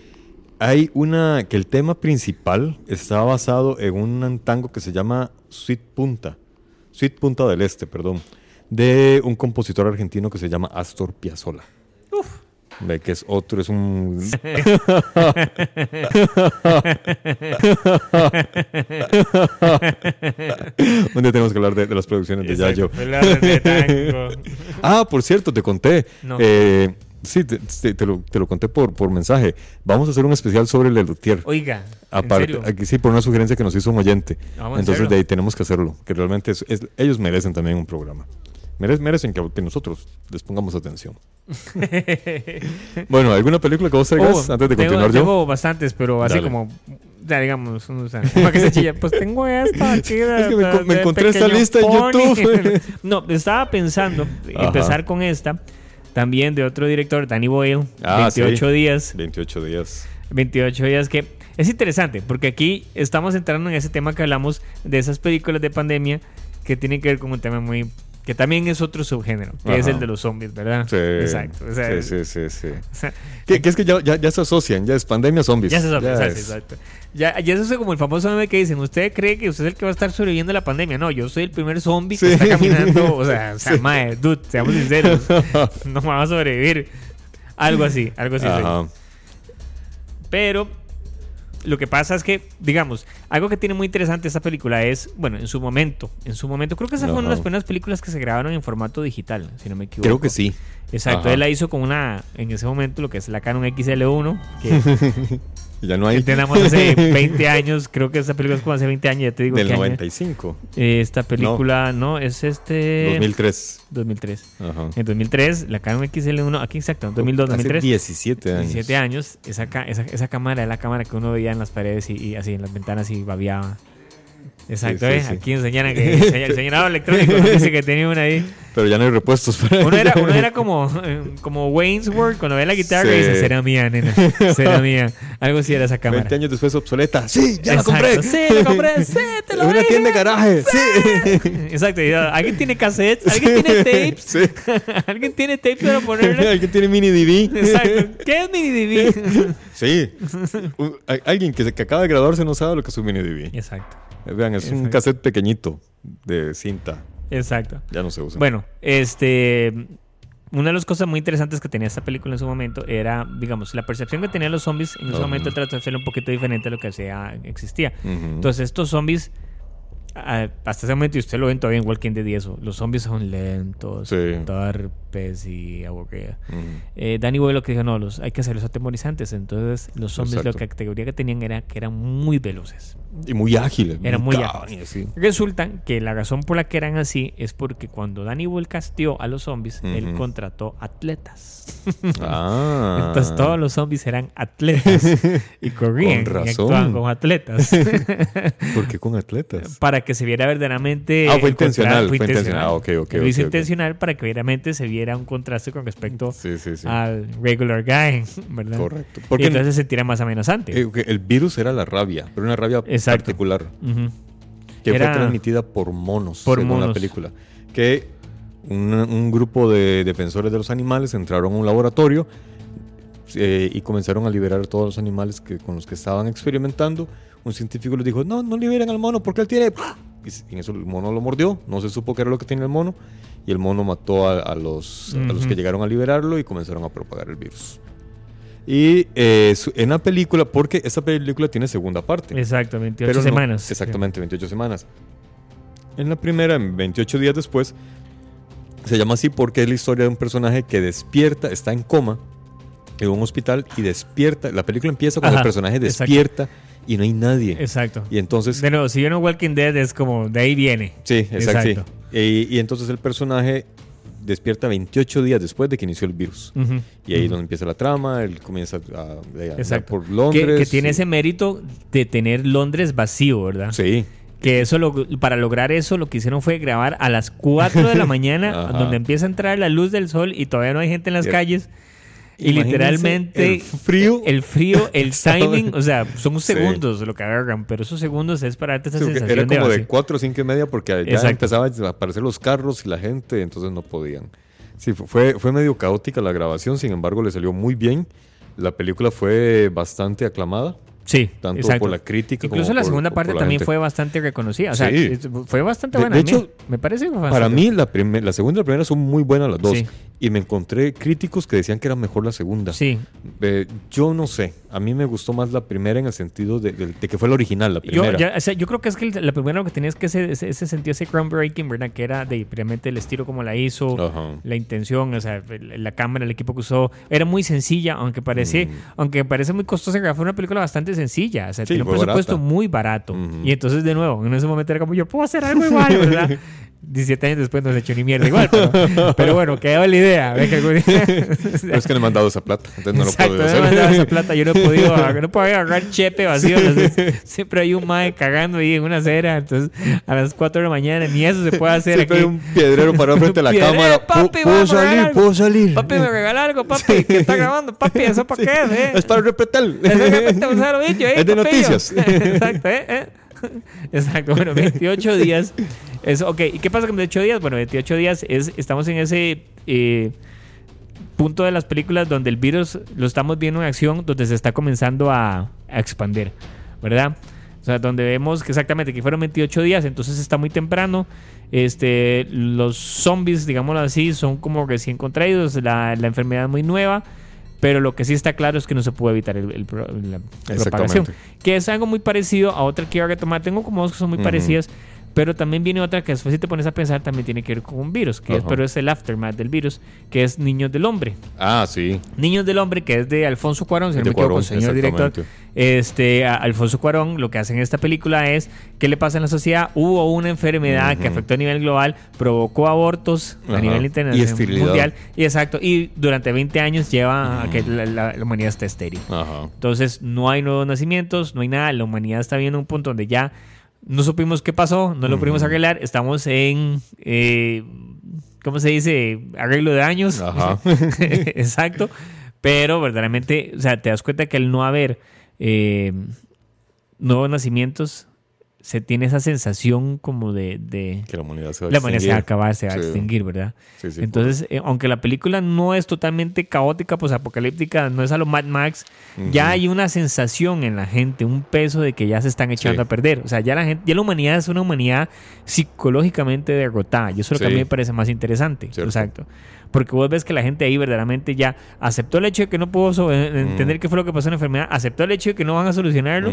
hay una que el tema principal está basado en un tango que se llama Sweet Punta, Sweet Punta del Este, perdón, de un compositor argentino que se llama Astor Piazzolla. Ve que es otro, es un... un día tenemos que hablar de, de las producciones de Yayo. De tango. Ah, por cierto, te conté. No. Eh, sí, te, te- te lo, te lo conté por, por mensaje. Vamos a hacer un especial sobre el Luthier. Oiga, ¿en Aparte, serio? aquí sí, por una sugerencia que nos hizo un oyente. Vamos a Entonces, de ahí tenemos que hacerlo. Que realmente es- es- ellos merecen también un programa. Mere- merecen que, que nosotros les pongamos atención. bueno, ¿alguna película que vos traigas Oh, antes de tengo, continuar yo? tengo bastantes, pero así Dale. como. Ya digamos, o sea, para que se chilla. Pues tengo esta aquí de- Es que me de- me encontré esta lista en Pony. YouTube. no, estaba pensando Ajá. empezar con esta. También de otro director, Danny Boyle. Ah, 28 sí. días. 28 días. 28 días que es interesante porque aquí estamos entrando en ese tema que hablamos de esas películas de pandemia que tienen que ver con un tema muy que también es otro subgénero, que es el de los zombies, ¿verdad? Sí. Exacto. O sea, sí, sí, sí, sí. o sea, Que, que es que ya, ya, ya se asocian, ya es pandemia zombies. ya se sabe, Ya exacto, es- exacto. Ya, ya eso es como el famoso meme que dicen, ¿usted cree que usted es el que va a estar sobreviviendo a la pandemia? No, yo soy el primer zombie que está caminando, o sea, o sea, mae, dude, seamos sinceros, no me va a sobrevivir. Algo así, algo así. Pero lo que pasa es que, digamos, algo que tiene muy interesante esta película es, bueno, en su momento, en su momento, creo que esa fue una de las primeras películas que se grabaron en formato digital, si no me equivoco. Creo que sí. Exacto, Ajá. él la hizo con una, en ese momento, lo que es la Canon XL1, que Ya no hay. tenemos hace 20 años, creo que esta película es como hace 20 años, ya te digo Del qué año. 95. Eh, Esta película, no, es este... 2003. 2003. Ajá. En 2003, la Canon XL1, aquí exacto, 2002, Hace 2003. 17 años. 17 años, esa, esa, esa cámara era la cámara que uno veía en las paredes y, y así en las ventanas y babiaba. Exacto, Sí, sí, ¿eh? sí. Aquí enseñan que el señalado electrónico dice que tenía una ahí. Pero ya no hay repuestos para Uno era, uno era como, eh, como Wayne's World cuando ve la guitarra y dice, será mía, nena, será mía. Algo así era esa cámara. 20 años después obsoleta. Sí, ya Exacto, la compré. Sí, la compré, sí, te lo una dije. tienda de garaje. Sí. Exacto, ah, ¿alguien tiene cassettes? ¿Alguien tiene tapes? Sí. ¿Alguien tiene tapes para ponerle? Alguien tiene mini DV. Exacto. ¿Qué es mini DV? Sí. Alguien que, se- que acaba de graduarse no sabe lo que es un mini DV. Exacto. Vean, es un cassette pequeñito de cinta. Exacto. Ya no se usa. Bueno, este. Una de las cosas muy interesantes que tenía esta película en su momento era, digamos, la percepción que tenían los zombies en ese Ajá. momento trató de ser un poquito diferente a lo que hacía, existía. Entonces, estos zombies, ah, hasta ese momento, y usted lo ven todavía en Walking Dead y eso, los zombies son lentos, Sí. Torpes y aburridos. Ujú. Eh, Danny Boyle lo que dijo, no, los, hay que hacerlos atemorizantes. Entonces, los zombies, Exacto. la categoría que tenían era que eran muy veloces. Y muy ágiles. Eran muy cabrón, ágiles. y así. Resulta que la razón por la que eran así es porque cuando Danny Boyle castió a los zombies, él Ujú. contrató atletas. Ah. Entonces todos los zombies eran atletas y corrían Con y razón. actuaban como atletas ¿Por qué con atletas? para que se viera verdaderamente Ah, fue intencional, fue intencional. Ah, ok, ok, Lo ok, hizo intencional para que verdaderamente se viera un contraste con respecto Sí, sí, sí. al regular guy, ¿verdad? Correcto. Y Porque entonces se sentira más amenazante. eh, el virus era la rabia, pero una rabia Exacto. particular. Que Era- fue transmitida por monos, Por según la película. Que un, un grupo de defensores de los animales entraron a un laboratorio eh, y comenzaron a liberar a todos los animales que, con los que estaban experimentando. Un científico les dijo, no, no liberen al mono porque él tiene... Y en eso el mono lo mordió, no se supo qué era lo que tenía el mono, y el mono mató a, a los, a los Ujú. que llegaron a liberarlo y comenzaron a propagar el virus. Y eh, en la película, porque esta película tiene segunda parte. Exacto, 28 Pero no- semanas. exactamente, 28 semanas. En la primera, en 28 días después, se llama así porque es la historia de un personaje que despierta, está en coma en un hospital y despierta. La película empieza cuando Ajá, el personaje exacto. Y no hay nadie. Exacto. Y entonces, De nuevo, si yo no Walking Dead es como, de ahí viene. sí, exacto. Exacto. sí. Y, y entonces el personaje despierta 28 días después de que inició el virus. Y ahí es donde empieza la trama, él comienza a, a por Londres. Que, que tiene y- ese mérito de tener Londres vacío, ¿verdad? Sí, Que eso lo- para lograr eso lo que hicieron fue grabar a las 4 de la mañana, donde empieza a entrar la luz del sol y todavía no hay gente en las calles. Y Imagínense literalmente el frío. el frío, el timing, o sea, son Sí. segundos lo que agarran, pero esos segundos es para darte esa Sí, sensación era como de vacío. 4 o 5 y media porque ya Exacto. empezaban a aparecer los carros y la gente, entonces no podían. Sí, fu- fue, fue medio caótica la grabación, sin embargo le salió muy bien. La película fue bastante aclamada, Sí, tanto exacto. por la crítica Incluso como la por- segunda parte la también gente. fue bastante reconocida. O sea, Sí. fue bastante De- buena. de mí. hecho, me parece fue Para bastante mí la, primer- la segunda y la primera son muy buenas las dos. Sí. Y me encontré críticos que decían que era mejor la segunda. Sí, Eh, yo no sé, a mí me gustó más la primera en el sentido de, de- de que fue la original, la Yo, primera. ya, o sea, yo creo que es que la primera lo que tenía es que ese, ese, ese sentido, ese groundbreaking, ¿verdad? Que era de realmente el estilo como la hizo, la intención, o sea, la cámara, el equipo que usó. Era muy sencilla, aunque parece, Mm. aunque parece muy costosa, fue una película bastante sencilla. O sea, Sí, tiene un presupuesto barata. muy barato. Y entonces, de nuevo, en ese momento era como, yo puedo hacer algo igual, ¿verdad? 17 años después no se hecho ni mierda igual, pero, pero bueno, quedaba la idea. Ve que algún día- Pero es que no me han dado esa plata, entonces no Exacto, lo no puedo me han dado esa hacer. plata, yo no he podido, no puedo agarrar chepe vacío. entonces, siempre hay un mae cagando ahí en una acera. Entonces, a las 4 de la mañana, ni eso se puede hacer Siempre aquí. hay un piedrero parado frente a la cámara. papi, "Pu- voy a ¿Puedo salir? algo". ¿Puedo salir? Papi, me regala algo, papi, que está grabando. Papi, ¿eso para qué es, eh? Es para. Eso es eh, Es de noticias. Exacto, eh, eh. Exacto, bueno, 28 días. Es, ok, ¿y qué pasa con 28 días? Bueno, 28 días es, estamos en ese eh, punto de las películas donde el virus lo estamos viendo en acción, donde se está comenzando a, a expandir, ¿verdad? O sea, donde vemos que exactamente que fueron 28 días, entonces está muy temprano. Este, los zombies, digámoslo así, son como recién contraídos, la, la enfermedad es muy nueva. Pero lo que sí está claro es que no se puede evitar el, el la propagación. Que es algo muy parecido a otra que iba a retomar. Tengo como dos que son muy parecidas. Pero también viene otra que después si te pones a pensar también tiene que ver con un virus. Que es, pero es el aftermath del virus. Que es Niños del Hombre. Ah, sí. Niños del Hombre, que es de Alfonso Cuarón, si no me equivoco, señor director. Este, Alfonso Cuarón, lo que hace en esta película es, ¿qué le pasa en la sociedad? Hubo una enfermedad que afectó a nivel global, provocó abortos a nivel Y internacional, esterilidad. mundial. Y exacto, y durante 20 años lleva a que la, la- la humanidad esté estéril. Ajá. Entonces, no hay nuevos nacimientos, no hay nada. La humanidad está viendo un punto donde ya no supimos qué pasó, no lo pudimos arreglar. Estamos en, eh, ¿cómo se dice? Arreglo de años. Ajá. Exacto. Pero verdaderamente, o sea, te das cuenta que el no haber eh, nuevos nacimientos se tiene esa sensación como de... de Que la humanidad se va a la humanidad se va a extinguir. acabar, se va a Sí. extinguir, ¿verdad? Sí, sí, Entonces, eh, aunque la película no es totalmente caótica, pues apocalíptica, no es a lo Mad Max, ya hay una sensación en la gente, un peso de que ya se están echando a perder. O sea, ya la gente, ya la humanidad es una humanidad psicológicamente derrotada. Y eso es lo que a mí me parece más interesante. Cierto. Exacto. Porque vos ves que la gente ahí verdaderamente ya aceptó el hecho de que no pudo so- eh, entender qué fue lo que pasó en la enfermedad, aceptó el hecho de que no van a solucionarlo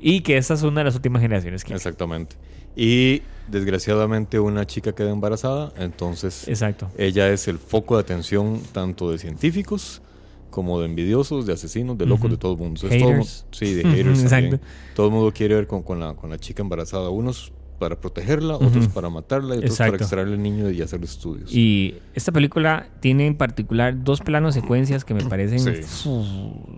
y que esta es una de las últimas generaciones que Exactamente. Y desgraciadamente una chica queda embarazada, entonces Exacto. ella es el foco de atención tanto de científicos como de envidiosos, de asesinos, de locos, de todo el mundo. Entonces, Haters. sí, de haters Exacto. Todo el mundo quiere ver con, con la, con la chica embarazada. Unos para protegerla, otros para matarla y otros para extraerle al niño y hacer estudios. Y esta película tiene en particular dos planos secuencias que me parecen Sí.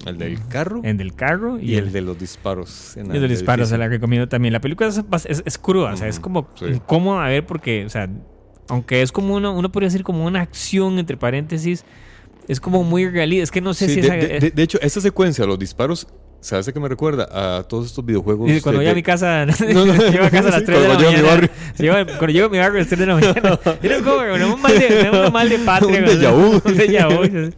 el del carro el del carro y, y el de los disparos. en el de disparos, se la recomiendo también. La película es, bas- es, es cruda, o sea, es como sí. incómoda a ver porque, o sea, aunque es como uno, uno podría decir como una acción entre paréntesis, es como muy realista. Es que no sé Sí, si de, esa- de- de- de hecho, esta secuencia, los disparos, ¿sabes a qué me recuerda? A todos estos videojuegos. Dice, cuando llego a mi casa, No, no, llego a casa a las sí, 3 de la cuando llego a mi mañana. barrio. Llego- cuando llego a mi barrio a las 3 de la mañana. Era como un mal de, un mal de patria. Un ¿no? déjà.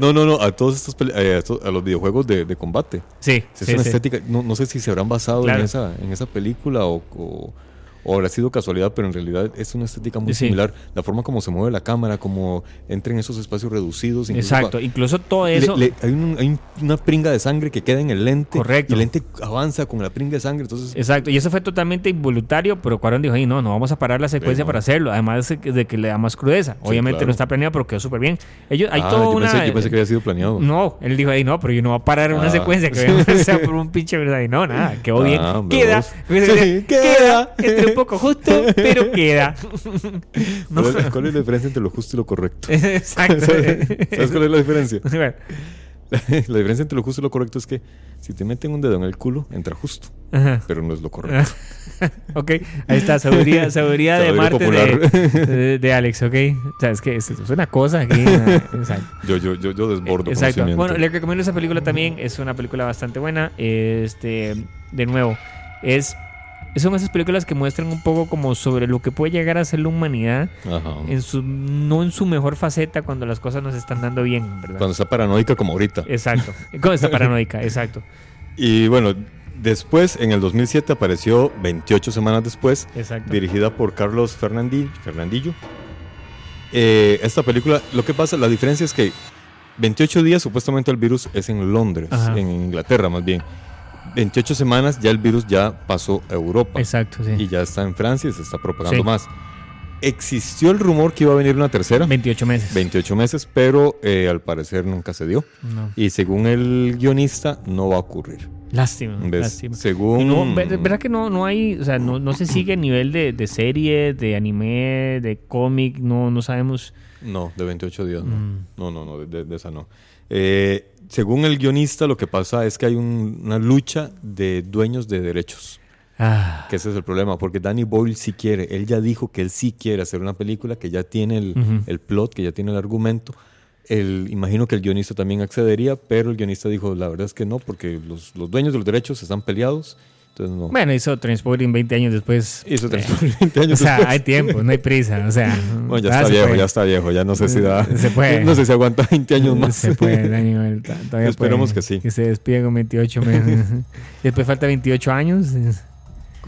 No, no, no, a todos estos eh, a, estos- a los videojuegos de, de combate. Sí, Es sí, una sí. estética, no, no sé si se habrán basado Claro. en, esa, en esa película o, o, o habrá sido casualidad, pero en realidad es una estética muy Sí. similar. La forma como se mueve la cámara, como entra en esos espacios reducidos. incluso Exacto, va- incluso todo le- eso. le- hay, un- hay un- una pringa de sangre que queda en el lente. Correcto. Y el lente avanza con la pringa de sangre. Entonces, Exacto, y eso fue totalmente involuntario, pero Cuarón dijo, "Ay, no, no vamos a parar la secuencia no. para hacerlo, además de que, le da más crudeza. Obviamente claro. no está planeado, pero quedó súper bien. Ellos, hay Ah, toda yo, una... pensé, yo pensé que había sido planeado. No, él dijo, ahí no, pero yo no voy a parar una Ah. secuencia que sea por un pinche verdad. Y no, nada, quedó bien. Ah, hombre, Queda, queda, queda. entre poco justo, pero queda. No. ¿Cuál, es, cuál es la diferencia entre lo justo y lo correcto? Exacto. ¿Sabes cuál es la diferencia? Bueno, la diferencia entre lo justo y lo correcto es que si te meten un dedo en el culo, entra justo, Ajá. pero no es lo correcto. ok, ahí está, sabiduría, sabiduría de Marte de, popular. de, de Alex, ok. O sea, es que es, es una cosa aquí. exacto. Yo, yo, yo, yo desbordo Exacto. conocimiento. Bueno, le recomiendo esa película también. Es una película bastante buena. Este, de nuevo, es son esas películas que muestran un poco como sobre lo que puede llegar a ser la humanidad Ajá. en su no en su mejor faceta cuando las cosas nos están dando bien, ¿verdad? Cuando está paranoica como ahorita. Exacto. Cuando está paranoica, exacto. Y bueno, después, en el 2007, apareció 28 semanas después, Exacto. dirigida por Carlos Fernandi- Fernandillo. Eh, esta película, lo que pasa, la diferencia es que 28 días supuestamente el virus es en Londres, Ajá. en Inglaterra más bien. 28 semanas ya el virus ya pasó a Europa Exacto, sí. y ya está en Francia y se está propagando Sí. más. Existió el rumor que iba a venir una tercera, 28 meses. 28 meses, pero eh, al parecer nunca se dio. No. Y según el guionista, no va a ocurrir. Lástima, ¿Ves? lástima. Según... No, ver- ¿verdad que no, no hay, o sea, no, no se sigue a nivel de, de serie, de anime, de cómic, no, no sabemos. No, de 28 días no. Mm. No, no, no, de, de- de esa no. Eh, según el guionista, lo que pasa es que hay un- una lucha de dueños de derechos. Ah, Que ese es el problema, porque Danny Boyle sí quiere. Él ya dijo que él sí quiere hacer una película, que ya tiene el, el plot, que ya tiene el argumento. El, imagino que el guionista también accedería, pero el guionista dijo, la verdad es que no, porque los, los dueños de los derechos están peleados. Entonces no. bueno, hizo Transporting 20 años después. Hizo Eh, 20 o años sea, después. hay tiempo, no hay prisa. O sea, Bueno, ya está viejo, puede. ya está viejo, ya no sé si da. Se puede. No sé si aguanta 20 años más. Se puede, Daniel, todavía Esperemos puede que sí. Que se despide con 28 meses. Después falta 28 años.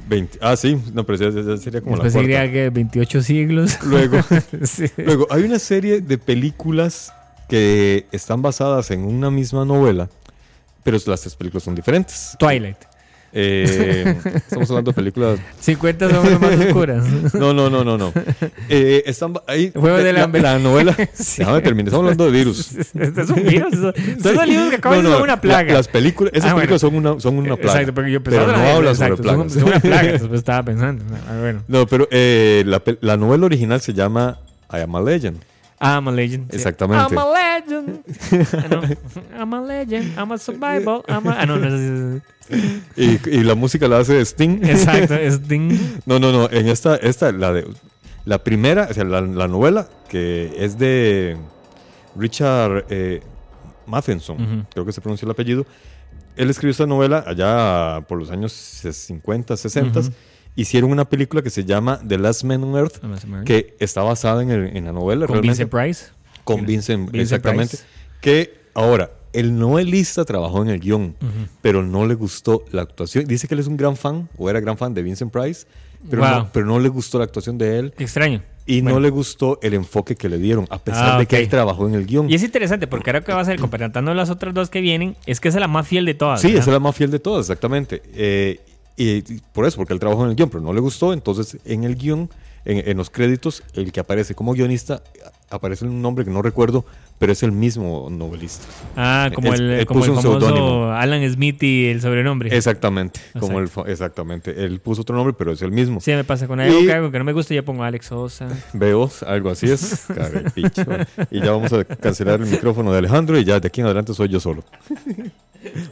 20 ah, sí, no, pero ya, ya sería como Después la cuarta. que 28 siglos. Luego, Sí. luego, hay una serie de películas que están basadas en una misma novela, pero las tres películas son diferentes. Twilight. Eh, estamos hablando de películas. 50 son las más oscuras. No, no, no, no, no. Eh, están ahí. Juego del la, hambre. la novela. Sí. Déjame terminar. Estamos hablando de virus. Este es un virus. Son los libros que acaban No, de no, ser una plaga. la- las películas, esas Ah, bueno. películas son una, son una plaga. Exacto, porque yo pero pensaba. no ah, habla sobre exacto, plagas. Son, son una plaga. Entonces estaba pensando. Ah, bueno. No, pero eh, la, la novela original se llama I Am a Legend. I'm a legend. sí. Exactamente. I'm a legend. Ah, no. I'm a legend. I'm a survival. I'm a... Ah, no, no. es- Y, y la música la hace Sting. Exacto. Es ding. No, no, no. En esta, esta la de la primera, o sea, la, la novela que es de Richard eh, Matheson, Ujú. creo que se pronuncia el apellido. Él escribió esta novela allá por los años 50, 60 Ujú. Hicieron una película que se llama The Last Man on Earth, que está basada en, el- en la novela. Con realmente. Vincent Price. Con Vincent, Vincent exactamente. Price. Que ahora, el novelista trabajó en el guion, pero no le gustó la actuación. Dice que él es un gran fan, o era gran fan de Vincent Price, pero, Wow. no, pero no le gustó la actuación de él Qué extraño. y no le gustó el enfoque que le dieron, a pesar Ah, de que él trabajó en el guion. Y es interesante porque ahora que vas a ir comparando las otras dos que vienen, es que esa es la más fiel de todas. Sí, esa es la más fiel de todas, exactamente. Eh, y, y por eso, porque él trabajó en el guion, pero no le gustó. Entonces, en el guion, en, en los créditos, el que aparece como guionista, aparece un nombre que no recuerdo, pero es el mismo novelista. Ah, como el, él como el famoso. Alan Smith y el sobrenombre. Exactamente, como el, exactamente. Él puso otro nombre, pero es el mismo. Sí, me pasa con algo que hago que no me gusta, ya pongo Alex Sosa. Veo, algo así es. Carepicho. y ya vamos a cancelar el micrófono de Alejandro y ya de aquí en adelante soy yo solo.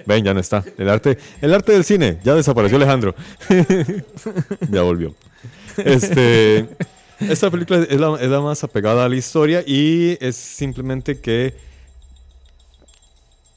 Ven, ya no está. El arte, el arte del cine, ya desapareció Alejandro. ya volvió. Este, esta película es la, es la más apegada a la historia y es simplemente que.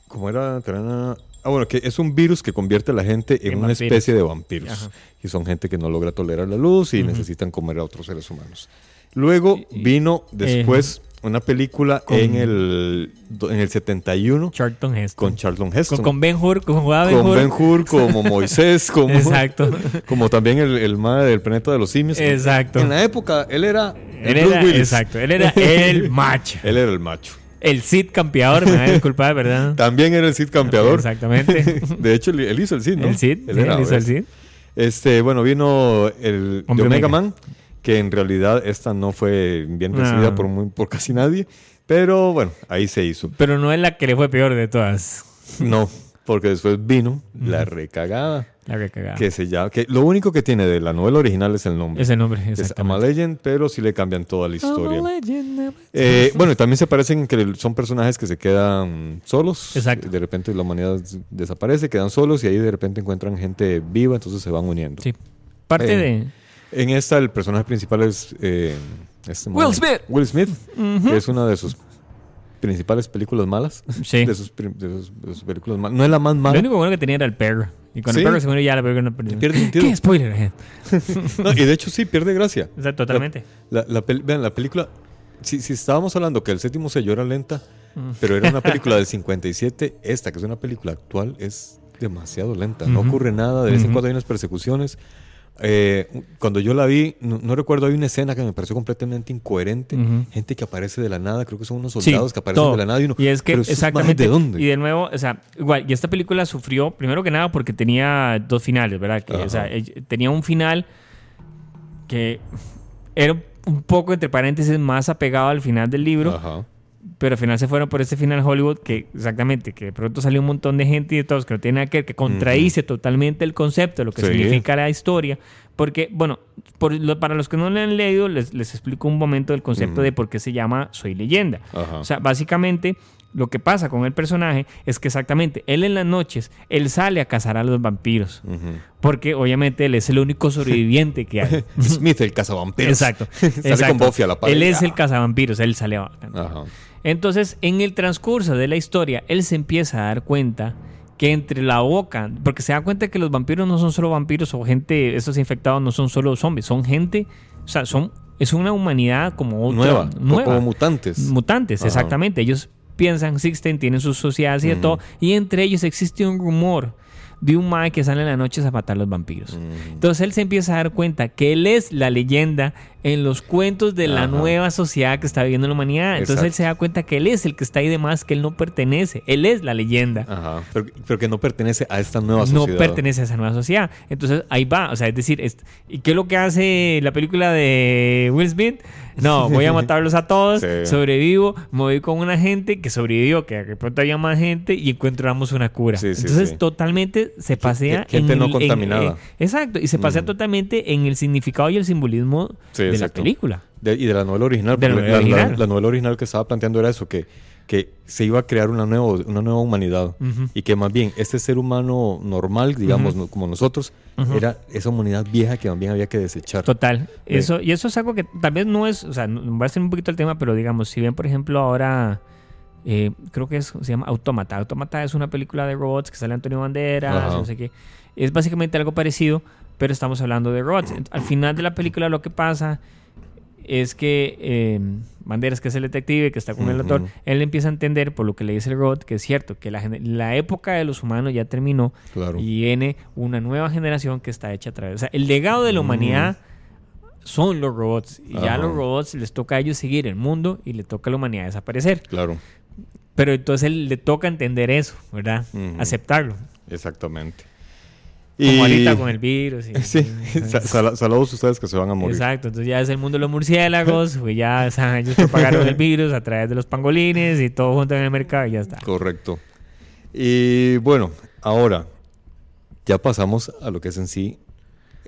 ¿Cómo era? Tarana. Ah, bueno, que es un virus que convierte a la gente en, En una vampiros. especie de vampiros. Ajá. Y son gente que no logra tolerar la luz y necesitan comer a otros seres humanos. Luego vino después una película con- en, el, en el 71 Charlton Heston. con Charlton Heston. Con, con Ben Hur, jugaba Ben Con. Ben Hur, como Moisés, como, Exacto. como también el, el madre del planeta de los simios. Exacto. En la época, él era Él era, Willis. exacto, él era el macho. Él era el macho. El Cid campeador, me da disculpar, ¿verdad? También era el Cid campeador. Exactamente. De hecho, él, hizo el Cid, ¿no? El Cid, Él sí, era, él hizo el. Cid. Este, bueno, vino el de Hombre Omega Omega. Man, que en realidad esta no fue bien recibida No. por, muy- por casi nadie, pero bueno, ahí se hizo. Pero no es la que le fue peor de todas. No, porque después vino la recagada, La recagada. que se llama, que lo único que tiene de la novela original es el nombre. Ese nombre, es. Ama Legend, pero sí le cambian toda la historia. I'm a legend, I'm Eh, bueno, también se parecen que son personajes que se quedan solos. Exacto. De repente la humanidad desaparece, quedan solos y ahí de repente encuentran gente viva, entonces se van uniendo. Sí. Parte Eh, de... En esta el personaje principal es eh, este Will Smith. Will Smith, que es una de sus principales películas malas. Sí. De sus, de sus- de sus películas malas. No es la más Lo mala. único bueno que tenía era el perro. Y cuando Sí. el perro se murió ya la película no perdió. Pierde sentido. ¿Qué spoiler? ahead? No, y de hecho sí, pierde gracia. O sea, totalmente. La, la pel- vean, la película, si, si estábamos hablando que el séptimo sello era lenta, pero era una película del 57, esta que es una película actual es demasiado lenta. No ocurre nada, de vez en cuando hay unas persecuciones. Eh, cuando yo la vi, no, no recuerdo, hay una escena que me pareció completamente incoherente. Gente que aparece de la nada, creo que son unos Sí, soldados que aparecen todo. de la nada y uno. Y es que, "¿Pero estos exactamente. majes ¿De dónde? Y de nuevo, o sea, igual, y esta película sufrió, primero que nada, porque tenía dos finales, ¿verdad? Que, o sea, tenía un final que era un poco, entre paréntesis, más apegado al final del libro, Ajá. Pero al final se fueron por este final Hollywood que, exactamente, que de pronto salió un montón de gente y de todos que no tiene nada que ver, que contradice totalmente el concepto, lo que Sí. significa la historia. Porque, bueno, por lo- para los que no lo han leído, les, les explico un momento el concepto de por qué se llama Soy leyenda. O sea, básicamente lo que pasa con el personaje es que exactamente él en las noches, él sale a cazar a los vampiros. Porque obviamente él es el único sobreviviente que hay. Smith, el cazavampiros. Exacto. Sale exacto. con Buffy a la pared. Él es el cazavampiros, él sale a... Entonces, en el transcurso de la historia, él se empieza a dar cuenta que entre la boca, porque se da cuenta que los vampiros no son solo vampiros o gente, estos infectados no son solo zombies, son gente, o sea, son, es una humanidad como otra, Nueva, nueva. como mutantes. Mutantes, Ajá. exactamente. Ellos piensan, existen, tienen sus sociedades y de Ujú. todo, y entre ellos existe un rumor de un mae que sale en las noches a matar los vampiros. Ujú. Entonces él se empieza a dar cuenta que él es la leyenda en los cuentos de la Ajá. nueva sociedad que está viviendo la humanidad. Entonces él se da cuenta que él es el que está ahí de más, que él no pertenece. Él es la leyenda. Ajá. Pero, pero que no pertenece a esta nueva No sociedad. pertenece a esa nueva sociedad. Entonces ahí va. O sea, es decir, es- ¿y qué es lo que hace la película de Will Smith? No, voy a matarlos a todos, Sí. sobrevivo, me voy con una gente que sobrevivió, que de pronto había más gente y encontramos una cura. Sí, sí, Entonces totalmente se pasea gente en no el- contaminada. en- exacto, y se pasea Ujú. totalmente en el significado y el simbolismo De la exacto. película. De- y de la novela original. De la novela la, original. la novela original que estaba planteando era eso, que, que se iba a crear una, nuevo, una nueva humanidad. Y que más bien este ser humano normal, digamos, como nosotros, era esa humanidad vieja que también había que desechar. Total. Eso, y eso es algo que tal vez no es, o sea, voy a hacer un poquito el tema, pero digamos, si bien, por ejemplo, ahora eh, creo que es, se llama Automata. Automata es una película de robots que sale Antonio Banderas, no sé qué. Es básicamente algo parecido, pero estamos hablando de robots. Al final de la película lo que pasa es que eh, Banderas, que es el detective que está con el Ujú. él empieza a entender por lo que le dice el robot que es cierto, que la, la época de los humanos ya terminó Claro. y viene una nueva generación que está hecha a través. O sea, el legado de la humanidad son los robots. Y ya Mm. A los robots les toca a ellos seguir el mundo y le toca a la humanidad desaparecer. Claro, Pero entonces él le toca entender eso, ¿verdad? Aceptarlo. exactamente. Como ahorita con el virus. y- Sí, sa- sal- saludos a ustedes que se van a morir. Exacto, entonces ya es el mundo de los murciélagos, pues ya ellos propagaron el virus a través de los pangolines y todo junto en el mercado y ya está. Correcto. Y bueno, ahora ya pasamos a lo que es en sí.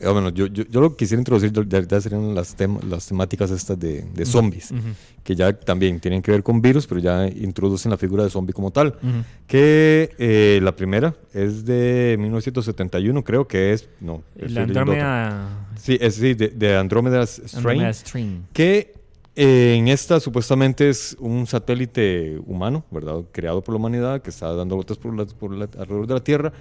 Bueno, yo, yo, yo lo quisiera introducir ya, ya serían las, tem- las temáticas estas de, de zombies, Ujú, que ya también tienen que ver con virus, pero ya introducen la figura de zombie como tal. ujú. Que eh, la primera es de 1971, creo que es. No, estoy La. Andrómeda, Sí, es sí, de, de Andromeda Strain. Andrómeda String. Que eh, en esta supuestamente es un satélite humano, ¿verdad? Creado por la humanidad, que está dando vueltas por la- por la- alrededor de la Tierra,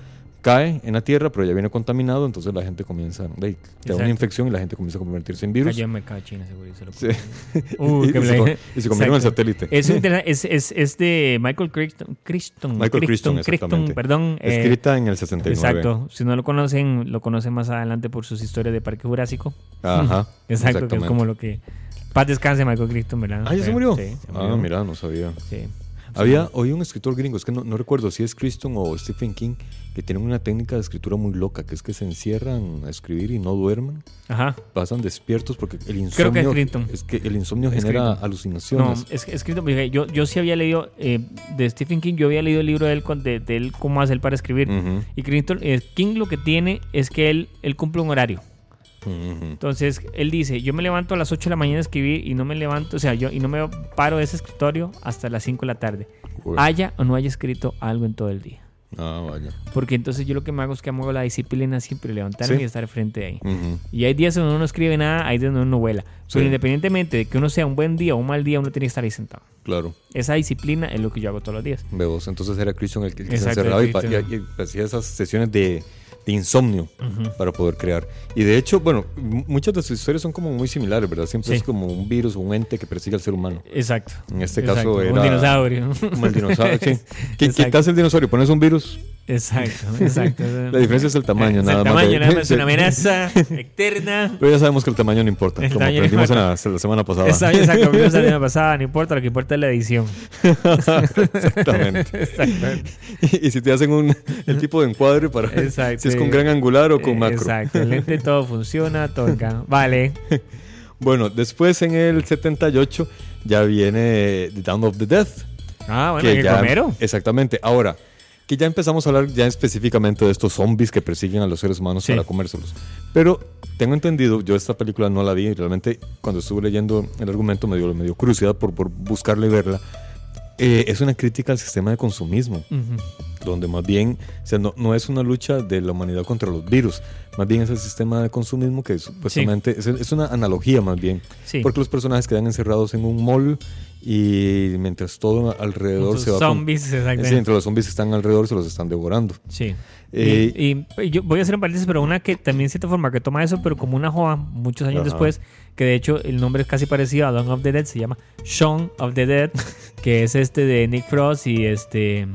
cae en la Tierra, pero ya viene contaminado, entonces la gente comienza, de, te da una infección y la gente comienza a convertirse en virus. Cayó en mercado chino, seguro. y se lo Sí. Uh, y, y se, y se convirtió en satélite. Es, es, es, de Michael Crichton. Crichton Michael Crichton, Crichton, perdón. eh, Escrita en el 69. Exacto. Si no lo conocen, lo conocen más adelante por sus historias de Parque Jurásico. Ajá. Exacto, que es como lo que. Paz descanse, Michael Crichton, ¿verdad? Ah, ¿ya se murió? Sí, se Ah, murió. mira, no sabía. Sí. Había hoy un escritor gringo, es que no, no recuerdo si es Crichton o Stephen King, que tienen una técnica de escritura muy loca, que es que se encierran a escribir y no duermen. Ajá. pasan despiertos porque el Creo insomnio que es Clinton. es que el insomnio Es genera Clinton. No, alucinaciones. es, es yo, yo sí había leído eh, de Stephen King, yo había leído el libro de él, con- de, de él cómo hace él para escribir. Y Crichton, eh, King lo que tiene es que él, él cumple un horario. Entonces, él dice, yo me levanto a las 8 de la mañana a escribir y no me levanto, o sea, yo y no me paro de ese escritorio hasta las 5 de la tarde. Uy. Haya o no haya escrito algo en todo el día. Ah, vaya. Porque entonces yo lo que me hago es que hago la disciplina siempre, levantarme Sí. y estar frente de ahí. Ujú, Y hay días donde uno no escribe nada, hay días donde uno vuela. Pero Sí. independientemente de que uno sea un buen día o un mal día, uno tiene que estar ahí sentado. Claro, Esa disciplina es lo que yo hago todos los días. veo. Entonces era Christian el que, el que se Exacto, encerraba y, y- y hacía esas sesiones de, de insomnio para poder crear. Y de hecho, bueno, muchas de sus historias son como muy similares, ¿verdad? Siempre Sí. es como un virus o un ente que persigue al ser humano. Exacto. En este Exacto. caso era... Un dinosaurio. Como el dinosaurio, sí. ¿Qué, Exacto. quitas el dinosaurio, pones un virus. Exacto, exacto. La diferencia es el tamaño, Es nada el más. tamaño, de- nada más es una amenaza eterna. Pero ya sabemos que el tamaño no importa, El como aprendimos en la, la semana pasada. Se comió la semana pasada, no importa, lo que importa es la edición. Exactamente. Exactamente. y, y si te hacen un, el tipo de encuadre para Exacto. si es con gran angular o con macro. Exacto, el lente todo funciona, encaja. Vale. Bueno, después en el 78 ya viene The Down of the Death. Ah, bueno, que ¿en el ya, Romero? Exactamente. Ahora, que ya empezamos a hablar ya específicamente de estos zombies que persiguen a los seres humanos Sí. para comérselos. Pero tengo entendido, yo esta película no la vi, y realmente cuando estuve leyendo el argumento me dio, me dio curiosidad por, por buscarla y verla. Eh, es una crítica al sistema de consumismo. Ujú. donde más bien, o sea, no, no es una lucha de la humanidad contra los virus, más bien es el sistema de consumismo que supuestamente es, es una analogía más bien, Sí. porque los personajes quedan encerrados en un mall y mientras todo alrededor se va... con- zombies, Sí, exactamente. entre los zombies que están alrededor se los están devorando. Sí. Eh, y, y yo voy a hacer un paréntesis, pero una que también cierta forma que toma eso, pero como una joda, muchos años Ajá. después, que de hecho el nombre es casi parecido a Dawn of the Dead, se llama Shaun of the Dead, que es este de Nick Frost y este...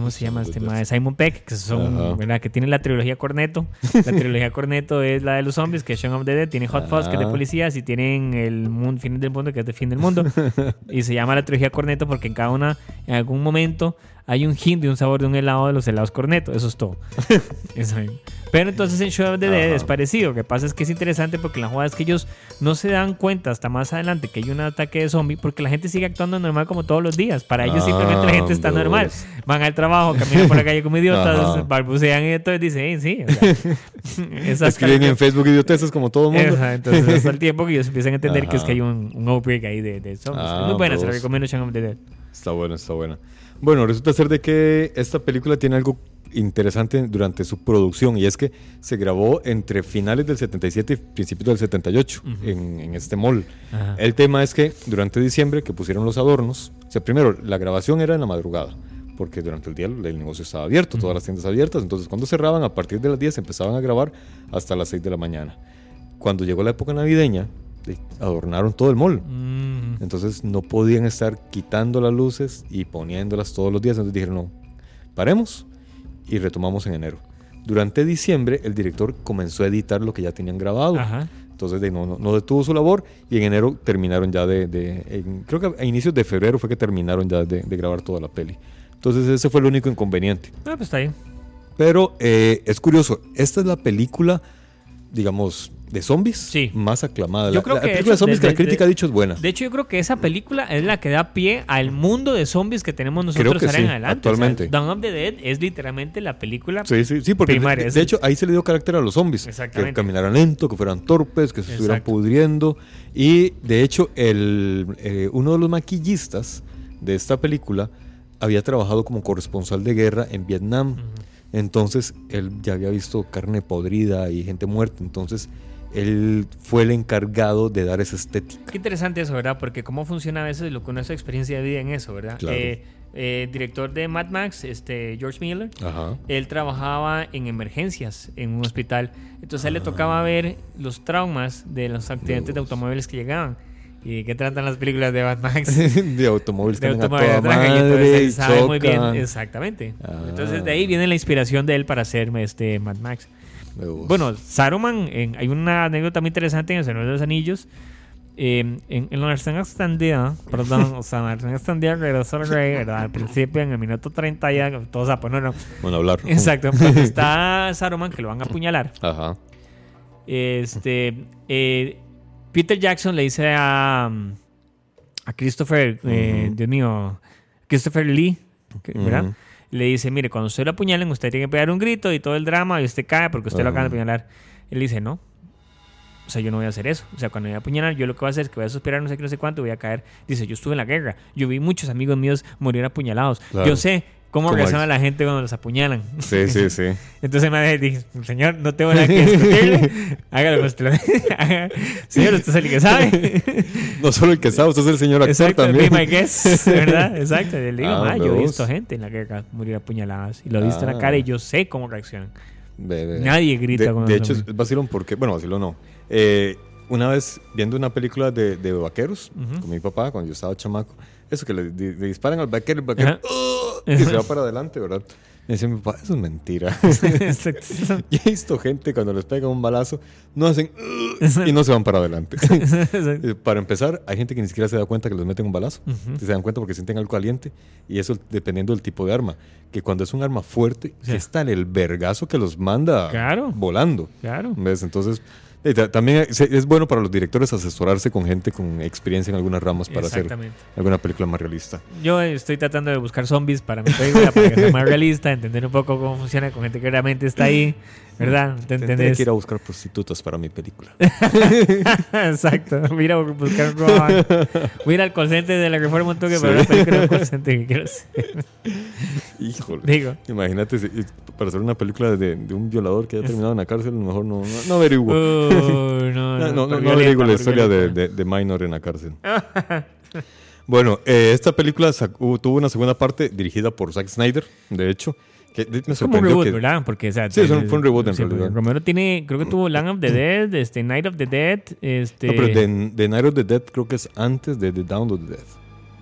¿Cómo se llama este the mae? Simon Peck, que son, Ajá. ¿verdad? Que tiene la trilogía Corneto. La trilogía Corneto es la de los zombies, que es Shaun of the Dead. Tiene Hot Fuzz, que es de Ah. policías, y tienen el mundo, fin del mundo, que es de fin del mundo. y se llama la trilogía Corneto porque en cada una, en algún momento, hay un hint de un sabor de un helado de los helados Corneto. Eso es todo. Eso. Pero entonces en Shaun of the Dead es parecido. Lo que pasa es que es interesante porque la jugada es que ellos no se dan cuenta hasta más adelante que hay un ataque de zombie porque la gente sigue actuando normal como todos los días. Para ellos simplemente la gente está Ah, normal. Van al trabajo, caminan por la calle como idiotas, balbucean y entonces dicen, "Eh, sí. o sea, esas Escriben en Facebook idioteces como todo el mundo. Entonces hasta el tiempo que ellos empiezan a entender que es que hay un, un outbreak ahí de, de zombies. Ah, es muy buena, se la dos. recomiendo Shaun of the Dead. Está buena, está buena. Bueno, resulta ser de que esta película tiene algo interesante durante su producción y es que se grabó entre finales del 77 y principios del 78 en, en este mall. Ajá. El tema es que durante diciembre que pusieron los adornos, o sea, primero la grabación era en la madrugada, porque durante el día el negocio estaba abierto, todas las tiendas abiertas. Entonces, cuando cerraban, a partir de las 10 empezaban a grabar hasta las 6 de la mañana. Cuando llegó la época navideña, adornaron todo el mall. Mm. Entonces, no podían estar quitando las luces y poniéndolas todos los días. Entonces dijeron, no, paremos y retomamos en enero. Durante diciembre, el director comenzó a editar lo que ya tenían grabado. Ajá. Entonces de, no, no, no detuvo su labor y en enero terminaron ya de... de- en- creo que a inicios de febrero fue que terminaron ya de, de grabar toda la peli. Entonces ese fue el único inconveniente. Ah, pues está bien. Pero eh, es curioso, esta es la película, digamos, de zombies Sí. más aclamada. Yo la, creo la que, de película de hecho, zombies de- que la crítica de- ha dicho es buena. De hecho, yo creo que esa película es la que da pie al mundo de zombies que tenemos nosotros que ahora en adelante. actualmente. O sea, Dawn of the Dead es literalmente la película. Sí, sí, sí, porque primaria, de- hecho ahí se le dio carácter a los zombies. Que caminaran lento, que fueran torpes, que se estuvieran Exacto. pudriendo. Y de hecho el, eh, uno de los maquillistas de esta película había trabajado como corresponsal de guerra en Vietnam. Entonces él ya había visto carne podrida y gente muerta. Entonces él fue el encargado de dar esa estética. Qué interesante eso, ¿verdad? Porque cómo funciona a veces lo que uno es su experiencia de vida en eso, ¿verdad? Claro. Eh, eh, director de Mad Max, este, George Miller, Ajá. él trabajaba en emergencias en un hospital. Entonces a él le Ah. tocaba ver los traumas de los accidentes de automóviles que llegaban. ¿Y de qué tratan las películas de Mad Max? de automóviles de a automóviles toda atracan, y entonces madre él sabe muy bien, exactamente. Ah. Entonces de ahí viene la inspiración de él para hacer este Mad Max. Bueno, Saruman, en- hay una anécdota muy interesante en El Señor de los Anillos. eh, en, en la versión extendida, perdón, o sea, en la versión extendida regresó el rey, ¿verdad? Al principio, en el minuto 30 ya, todos a poner, no. Bueno, hablar. Exacto, cuando está Saruman, que lo van a apuñalar, Ajá. este, eh, Peter Jackson le dice a, a Christopher, eh. Dios mío, Christopher Lee, ¿verdad? Le dice, mire, cuando usted lo apuñalen, usted tiene que pegar un grito y todo el drama y usted cae porque usted lo Ajá. acaban de apuñalar. Él dice, no. O sea, yo no voy a hacer eso. O sea, cuando me voy a apuñalar, yo lo que voy a hacer es que voy a suspirar no sé qué, no sé cuánto, voy a caer. Dice, yo estuve en la guerra. Yo vi muchos amigos míos morir apuñalados. Claro. Yo sé cómo ¿Cómo reacciona la gente cuando los apuñalan. Sí, sí, sí. Entonces me dije, señor, no tengo nada que discutirle. Hágalo usted. Señor, usted es el que sabe. No solo el que sabe, usted es el señor actor Exacto, también. my guest, ¿verdad? Exacto. Le digo, Ah, "Ma, yo he visto gente en la guerra morir apuñaladas y lo he visto en la Ah. cara y yo sé cómo reaccionan. Ve. Nadie grita De, cuando de hecho, es hombres- vacilón porque, bueno, vacilón no. Eh, una vez viendo una película de, de vaqueros Ujú. con mi papá, cuando yo estaba chamaco, eso que le, le disparan al vaquero, el vaquero. ¡oh! y se va para adelante, ¿verdad? Me decía mi papá, eso es mentira. Y he visto gente cuando les pega un balazo, no hacen "Ugh", y no se van para adelante. Eh, para empezar, hay gente que ni siquiera se da cuenta que les meten un balazo. Ujú. Se dan cuenta porque sienten algo caliente. Y eso dependiendo del tipo de arma. Que cuando es un arma fuerte, Sí. es tal el vergazo que los manda Claro. volando. Claro. ¿Ves? Entonces, ta- también es bueno para los directores asesorarse con gente con experiencia en algunas ramas para hacer alguna película más realista. Yo estoy tratando de buscar zombies para mi película para que sea más realista, entender un poco cómo funciona con gente que realmente está ahí, ¿verdad? ¿Te Tendré que ir a buscar prostitutas para mi película. Exacto. Voy a ir a buscar un Rohan. Voy a ir al call center de la Reforma un toque Sí. para una película center que quiero hacer. Híjole. Digo. Imagínate si- para hacer una película de, de un violador que haya terminado en la cárcel, a lo mejor no, no, no averiguo. Uy, no, No, no, no, averiguo la historia de, violenta. de, de Minor en la cárcel. bueno, eh, esta película tuvo una segunda parte dirigida por Zack Snyder, de hecho, que me Es como un reboot, que... ¿verdad? Porque, o sea, Sí, es un- fue un reboot en sí, realidad. Romero tiene, creo que tuvo Land of the Dead, este, Night of the Dead, este... No, pero de, de Night of the Dead creo que es antes de The Down of the Dead.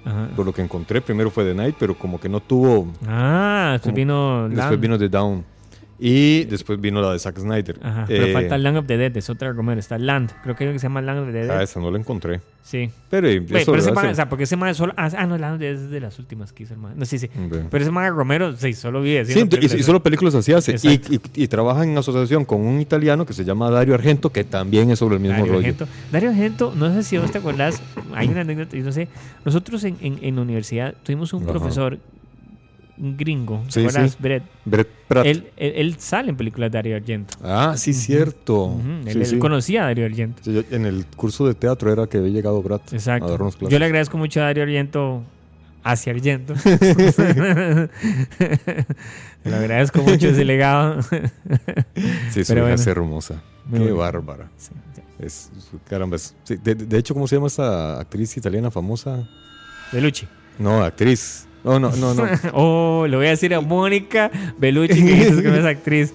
Ajá. Por lo que encontré, primero fue The Night, pero como que no tuvo... Ah, después vino Land. Después vino The Down. Y después vino la de Zack Snyder. Ajá, pero Eh, falta Land of the Dead, es otra Romero, está Land, creo que se llama Land of the Dead. Ah, esa no la encontré. Sí. Pero, pero ese man, o sea, porque ese man solo... Ah, ah, no, Land of the Dead es de las últimas que hizo el man. No, sí, sí. Pero ese man Romero, sí, solo vive Sí, haciendo y, y películas. solo películas así hace. Y, y- y trabaja en asociación con un italiano que se llama Dario Argento, que también es sobre el mismo Dario rollo. Argento. Dario Argento, no sé si vos te acordás, hay una anécdota, yo no sé. Nosotros en, en, en la universidad tuvimos un Ajá. profesor gringo, Sí, sí. Brett. Brett Pratt. Él, él, él sale en películas de Dario Argento. Ah, sí, cierto. Él, Sí, él conocía a Dario Argento. Yo- en el curso de teatro era que había llegado a Exacto. darnos clases. Yo le agradezco mucho a Dario Argento hacia Argento. le agradezco mucho ese legado. Sí, su hija bueno. es hermosa. Muy Qué bárbara. Es, caramba. es- de, de hecho, ¿cómo se llama esta actriz italiana famosa? De Lucci. No, actriz. No, no, no, no. oh, le voy a decir a Mónica Bellucci que es actriz.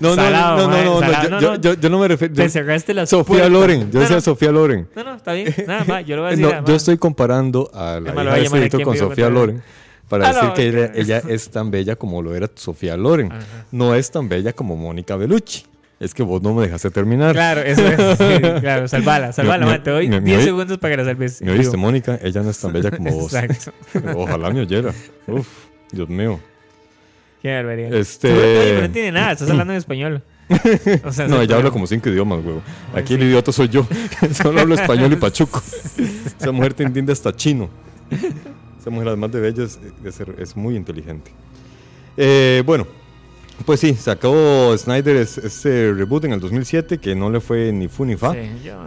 No, no, Salado, no, no, no, no, salado. yo- No, yo, no. yo, yo no me refiero. Te cerraste las Sofía. Loren, yo decía. Sofía Loren. No, no, está bien. Nada más, yo lo voy a decir. Yo estoy comparando a la hija de este director con Sofía. Loren para Ah, decir no, que ella es tan bella como lo era Sofía Loren. No es tan bella como Mónica Bellucci. Es que vos no me dejaste terminar. Claro, eso es. Sí, claro, salvala, salvala, Me- mae, Te doy me- me 10 oí- segundos para que la salves. ¿Me oíste, Mónica? Ella no es tan bella como vos. Exacto. Ojalá me oyera. Uf, Dios mío. Qué barbaridad. Este- oye, no entiende nada, estás hablando en español. O sea, No, ella habla como cinco idiomas, huevo. Aquí el idiota soy yo. Solo hablo español y pachuco. Esa mujer te entiende hasta chino. Esa mujer, además de bella, es, es- es muy inteligente. Eh, bueno, pues sí, sacó Snyder es- ese reboot en el 2007 que no le fue ni fu ni fa. Sí,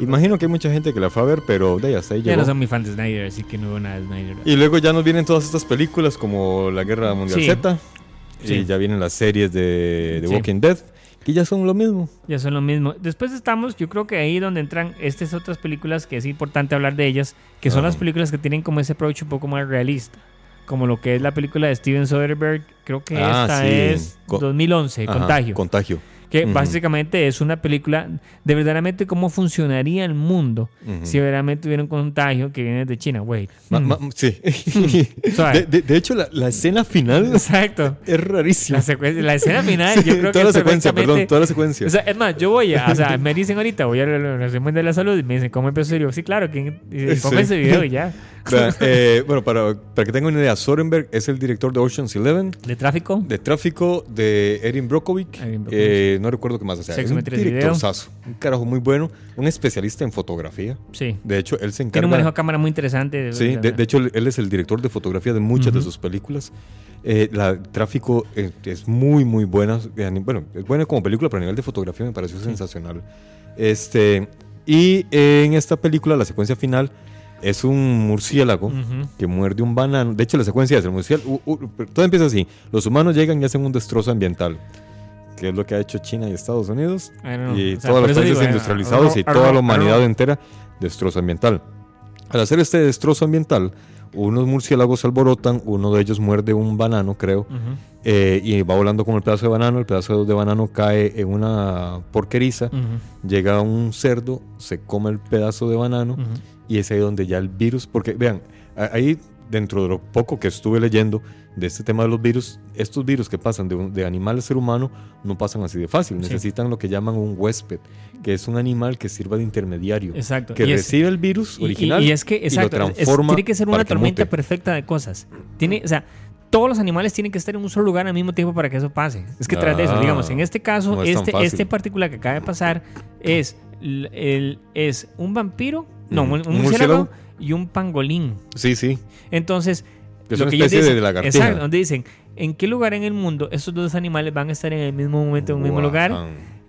Imagino que hay mucha gente que la fue a ver, pero de ahí hasta ahí Ya llegó. no soy muy fan de Snyder, así que no veo nada de Snyder. Y luego ya nos vienen todas estas películas como La Guerra Mundial Sí. Z. Sí. Y ya vienen las series de, de Sí. Walking Dead, que ya son lo mismo. Ya son lo mismo. Después estamos, yo creo que ahí donde entran estas otras películas que es importante hablar de ellas, que son las películas que tienen como ese approach un poco más realista. Como lo que es la película de Steven Soderbergh, creo que Ah, esta sí. es Co- 2011, Ajá, Contagio. Contagio. Que básicamente es una película de verdaderamente cómo funcionaría el mundo si verdaderamente hubiera un contagio que viene de China. Hmm. ma- sí. Suave. de, de- de hecho, la, la escena final Exacto. es rarísima. La, escena final, yo creo toda que la es secuencia, perdón, toda la secuencia. O sea, es más, yo voy a, o sea, me dicen ahorita, voy a la resumen de la salud y me dicen, ¿cómo empezó? Y digo, sí, claro, dice, ponga Sí. ese video y ya. Eh, bueno, para, para que tengan una idea, Soderbergh es el director de Ocean's Eleven, ¿De tráfico? de Tráfico, de Erin Brockovich, Erin Brockovich. eh, no recuerdo qué más, o sea, es un directorzazo, un carajo muy bueno, un especialista en fotografía. Sí. De hecho, él se Tiene un manejo encarga... de cámara muy interesante. Sí, de, de hecho, él es el director de fotografía de muchas de Ujú. sus películas. Eh, la Tráfico eh, es muy, muy buena. eh, Bueno, es buena como película, pero a nivel de fotografía me pareció sensacional. Este, y en esta película, la secuencia final es un murciélago Ujú. que muerde un banano. De hecho, la secuencia es el murciélago. u- u- todo empieza así: los humanos llegan y hacen un destrozo ambiental. Que es lo que ha hecho China y Estados Unidos. Y O sea, todos los países digo, eh, industrializados y toda la humanidad entera, destrozo ambiental. Al hacer este destrozo ambiental, unos murciélagos se alborotan, uno de ellos muerde un banano, creo, Ujú. eh, y va volando con el pedazo de banano, el pedazo de banano cae en una porqueriza, Ujú. llega un cerdo, se come el pedazo de banano, Ujú. y es ahí donde ya el virus, porque vean, ahí dentro de lo poco que estuve leyendo de este tema de los virus, estos virus que pasan de, un- de animal a ser humano no pasan así de fácil, Sí. necesitan lo que llaman un huésped, que es un animal que sirva de intermediario, Exacto. que Y es- recibe el virus Y- y- original Y, es que, lo exacto, es- transforma tiene que ser una tormenta perfecta de cosas. Tiene, o sea, todos los animales tienen que estar en un solo lugar al mismo tiempo para que eso pase. Es que tras de eso, Ah, digamos, en este caso, no es este, este particular que acaba de pasar es, el, es un vampiro, no, ¿Un un murciélago? Y un pangolín. Sí, sí. Entonces, Es lo una que especie de dicen- lagartija. Exacto, donde dicen, ¿en qué lugar en el mundo estos dos animales van a estar en el mismo momento, en un mismo lugar?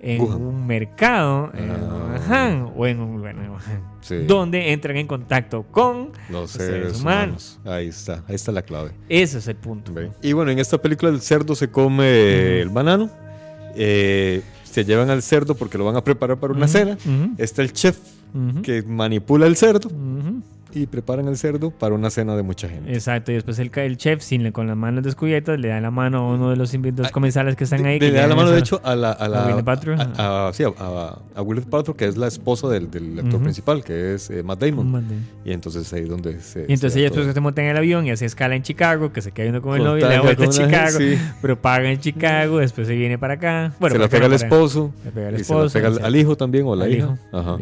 En Wuhan. un mercado, en Ah. Wuhan, o en un lugar en Wuhan, Sí. donde entran en contacto con Los seres seres humanos. humanos. Ahí está, ahí está la clave. Ese es el punto. Ve. Y bueno, en esta película el cerdo se come el banano. eh, se llevan al cerdo porque lo van a preparar para una cena. Está el chef que manipula el cerdo. Y preparan el cerdo para una cena de mucha gente. Exacto, y después el, el chef, sin con las manos descubiertas, le da la mano a uno de los invitados Ah, comensales que están ahí. Le, le da la mano, de hecho, a la. A, la, ¿A a- sí, a, Gwyneth Paltrow, que es la esposa del, del actor Ujú. principal, que es eh, Matt Damon. Mande. Y entonces ahí donde se. Y entonces se ella después se monta en el avión y hace escala en Chicago, que se queda viendo con el novio, le da vuelta a Chicago, sí. pero paga en Chicago, después se viene para acá. Bueno, se la pega al esposo. Le pega al y se esposo. la pega al hijo también o a la al hija. hijo. Ajá.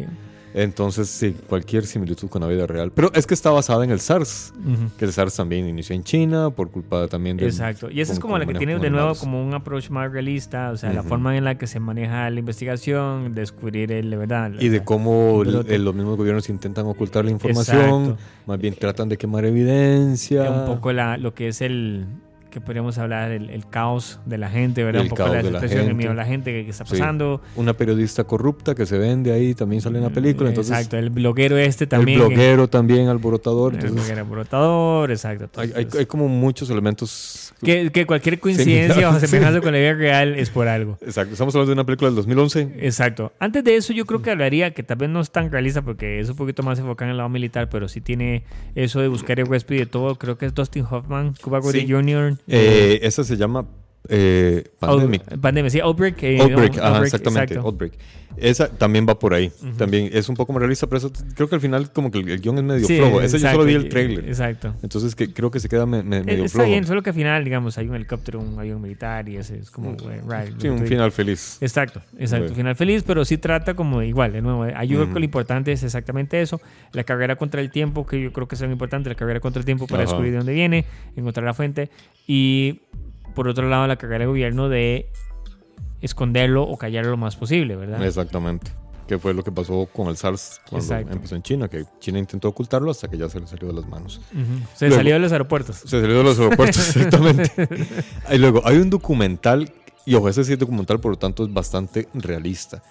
Entonces, sí, cualquier similitud con la vida real. Pero es que está basada en el SARS, que el SARS también inició en China por culpa también de. Exacto. Y esa es como la que tiene de nuevo animales. como un approach más realista, o sea, la forma en la que se maneja la investigación, descubrir el, la verdad. Y de cómo el- los mismos gobiernos intentan ocultar la información, Exacto. más bien tratan de quemar evidencia. un poco la, lo que es el que podríamos hablar el, el caos de la gente, ¿verdad? El Un poco caos la situación, el miedo de la gente que, que está Sí. pasando. Una periodista corrupta que se vende ahí, también sale en la película. Entonces, exacto, el bloguero este también. el que- bloguero también, alborotador. el Entonces, bloguero alborotador, exacto. hay, hay- Entonces, hay como muchos elementos. que, que cualquier coincidencia o semejanza con la vida real es por algo. Exacto, estamos hablando de una película del 2011. Exacto. Antes de eso, yo creo que hablaría que tal vez no es tan realista porque es un poquito más enfocado en el lado militar, pero sí tiene eso de buscar el huésped y de todo. Creo que es Dustin Hoffman, Cuba Gooding Sí. Jr. Eh, esa se llama eh, Pandemic. Out- Pandemic, sí, Outbreak. eh, Outbreak, no, ajá, Outbreak, exactamente, exacto. Outbreak. Esa también va por ahí. También es un poco más realista, pero eso creo que al final como que el, el guion es medio Sí, flojo. Ese yo exacto, solo vi el trailer. Exacto. Entonces que creo que se queda me- me- Eh, medio Está flojo. bien, solo que al final, digamos, hay un helicóptero, un avión militar y ese es como... right, Sí, un final feliz. Exacto, exacto. Final feliz, pero sí trata como igual, de nuevo. Yo creo que Ujú. lo importante es exactamente eso. La carrera contra el tiempo, que yo creo que es lo importante, la carrera contra el tiempo para descubrir de dónde viene, encontrar la fuente. Y por otro lado, la carrera del gobierno de esconderlo o callarlo lo más posible, ¿verdad? Exactamente. Que fue lo que pasó con el SARS cuando Exacto. empezó en China, que China intentó ocultarlo hasta que ya se le salió de las manos. Se Luego- salió de los aeropuertos. Se salió de los aeropuertos, exactamente. Y luego, hay un documental, y ojo, ese sí es documental, por lo tanto es bastante realista.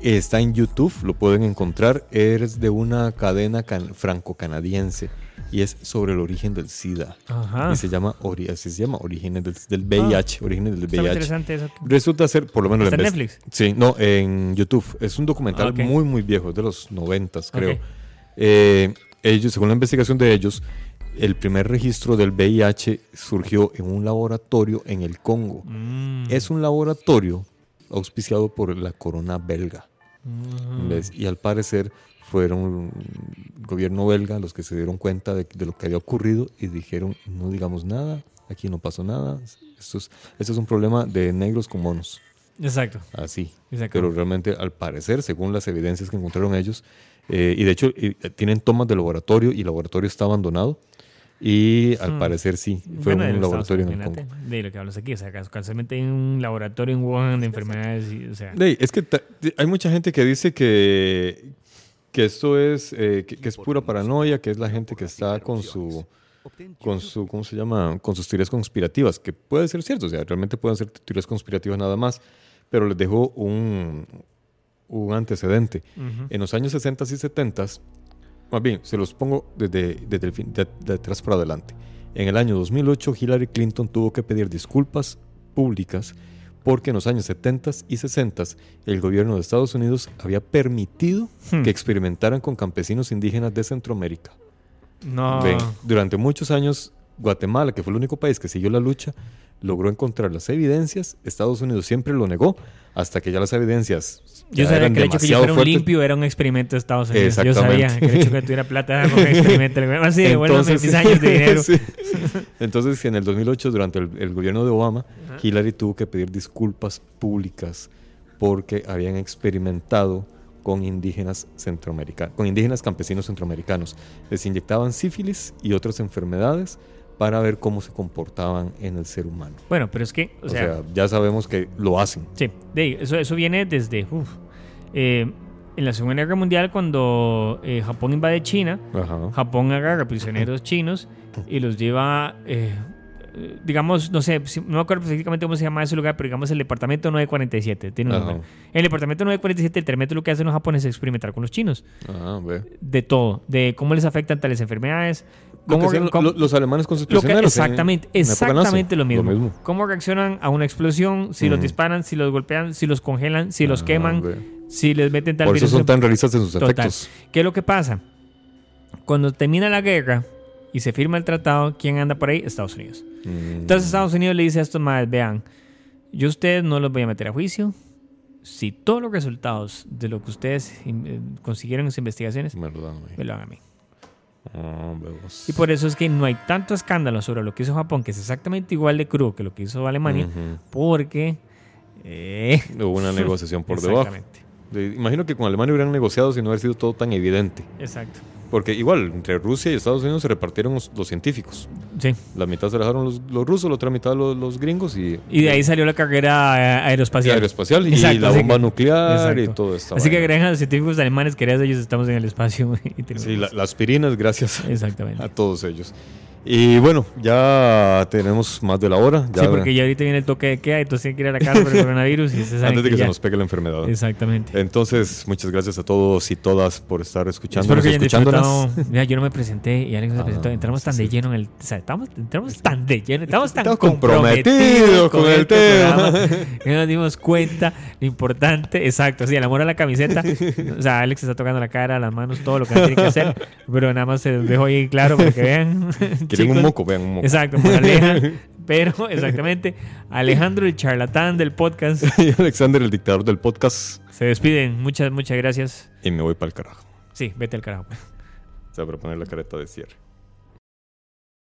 Está en YouTube, lo pueden encontrar. Es de una cadena can- franco-canadiense y es sobre el origen del SIDA. Ajá. Y se llama, ori- se llama Orígenes del, del VIH. Orígenes del VIH. interesante eso. Resulta ser, por lo menos ¿Está en Netflix? Sí, no, en YouTube. Es un documental Ah, muy, muy viejo, de los noventas, creo. Eh, ellos, según la investigación de ellos, el primer registro del VIH surgió en un laboratorio en el Congo. Mm. Es un laboratorio auspiciado por la corona belga. Mm. Y al parecer fueron el gobierno belga los que se dieron cuenta de, de lo que había ocurrido y dijeron, no digamos nada, aquí no pasó nada, esto es, esto es un problema de negros con monos. Exacto. Así. Exacto. Pero realmente, al parecer, según las evidencias que encontraron ellos, eh, y de hecho eh, tienen tomas de laboratorio y el laboratorio está abandonado. Y al Hmm. parecer sí, fue Bueno, de un laboratorio en el Congo. De lo que hablas aquí, o sea, casualmente hay un laboratorio en Wuhan de enfermedades, y, o sea, Dey, es que hay mucha gente que dice que, que esto es, eh, que, que es pura paranoia, que es la gente que está con su, con su, ¿cómo se llama? Con sus teorías conspirativas, que puede ser cierto, o sea, realmente pueden ser teorías conspirativas nada más, pero les dejo un, un antecedente. En los años 60 y 70, más bien, se los pongo desde, desde el fin, de, de atrás para adelante. En el año 2008, Hillary Clinton tuvo que pedir disculpas públicas porque en los años 70 y 60 el gobierno de Estados Unidos había permitido Hmm. que experimentaran con campesinos indígenas de Centroamérica. no, Ven, durante muchos años, Guatemala, que fue el único país que siguió la lucha, logró encontrar las evidencias. Estados Unidos siempre lo negó hasta que ya las evidencias yo sabía que el hecho que yo fuera un fuertes. limpio era un experimento de Estados Unidos. Yo sabía que el hecho que tuviera plata era un experimento. Así, devuélvame Entonces- mis años de dinero. Sí. Entonces, en el 2008, durante el, el gobierno de Obama, Hillary tuvo que pedir disculpas públicas porque habían experimentado con indígenas centroamericanos, con indígenas campesinos centroamericanos. Les inyectaban sífilis y otras enfermedades para ver cómo se comportaban en el ser humano. Bueno, pero es que, o, O sea, sea, ya sabemos que lo hacen. sí, de eso, eso viene desde, uf, eh, en la Segunda Guerra Mundial cuando eh, Japón invade China, Ajá. Japón agarra prisioneros chinos y los lleva, eh, digamos, no sé, no me acuerdo específicamente cómo se llama ese lugar, pero digamos el departamento 947, tiene un nombre. En el departamento 947, el termento lo que hacen los japoneses es experimentar con los chinos, Ajá, ve. de todo, de cómo les afectan tales enfermedades, cómo, los alemanes con sus lo que- exactamente, exactamente lo mismo. ¿Cómo reaccionan a una explosión? Si los Ujú. disparan, si los golpean, si los congelan, si los Ah, queman. Si les meten tal Por eso virus son tan realistas en sus Total. efectos. ¿Qué es lo que pasa? Cuando termina la guerra y se firma el tratado, ¿quién anda por ahí? Estados Unidos. Mm. Entonces Estados Unidos le dice a estos madres, vean, yo a ustedes no los voy a meter a juicio. Si todos los resultados de lo que ustedes eh, consiguieron en sus investigaciones, Me lo dan, güey. me lo hagan a mí. Ah. Y por eso es que no hay tanto escándalo sobre lo que hizo Japón, que es exactamente igual de crudo que lo que hizo Alemania, porque... eh, Hubo una negociación por debajo. exactamente. Imagino que con Alemania hubieran negociado si no hubiera sido todo tan evidente. Exacto. Porque igual entre Rusia y Estados Unidos se repartieron los, los científicos. Sí. La mitad se la dejaron los, los rusos, la otra mitad los, los gringos y, Y de ahí salió la carrera eh, y aeroespacial. aeroespacial y Exacto, la bomba que- nuclear y exacto. todo esto. Así que agregan a los científicos alemanes gracias a ellos estamos en el espacio. y Sí, la, la aspirina es gracias Exactamente. a todos ellos. Y bueno, ya tenemos más de la hora. Ya, sí, porque ya ahorita viene el toque de queda, entonces tienen que ir a la casa por el coronavirus y antes de que, se nos pegue la enfermedad. Exactamente. Entonces, muchas gracias a todos y todas por estar escuchándonos, escuchándonos. Disfrutado. Mira, yo no me presenté y Alex se Ah, presentó. no, Entramos tan de lleno en el. O sea, estamos, entramos tan de lleno, estamos tan Estamos comprometidos comprometidos con el tema. que no nos dimos cuenta lo importante. Exacto, sí, el amor a la camiseta. O sea, Alex está tocando la cara, las manos, todo lo que tiene que hacer. Pero nada más se los dejo ahí claro para que vean. Quieren un moco, vean un moco. Exacto, moraleja. Pero, exactamente, Alejandro, el charlatán del podcast, Y Alexander, el dictador del podcast. se despiden. Muchas, muchas gracias. Y me voy para el carajo. Sí, vete al carajo. Pues. O sea, para poner la careta de cierre.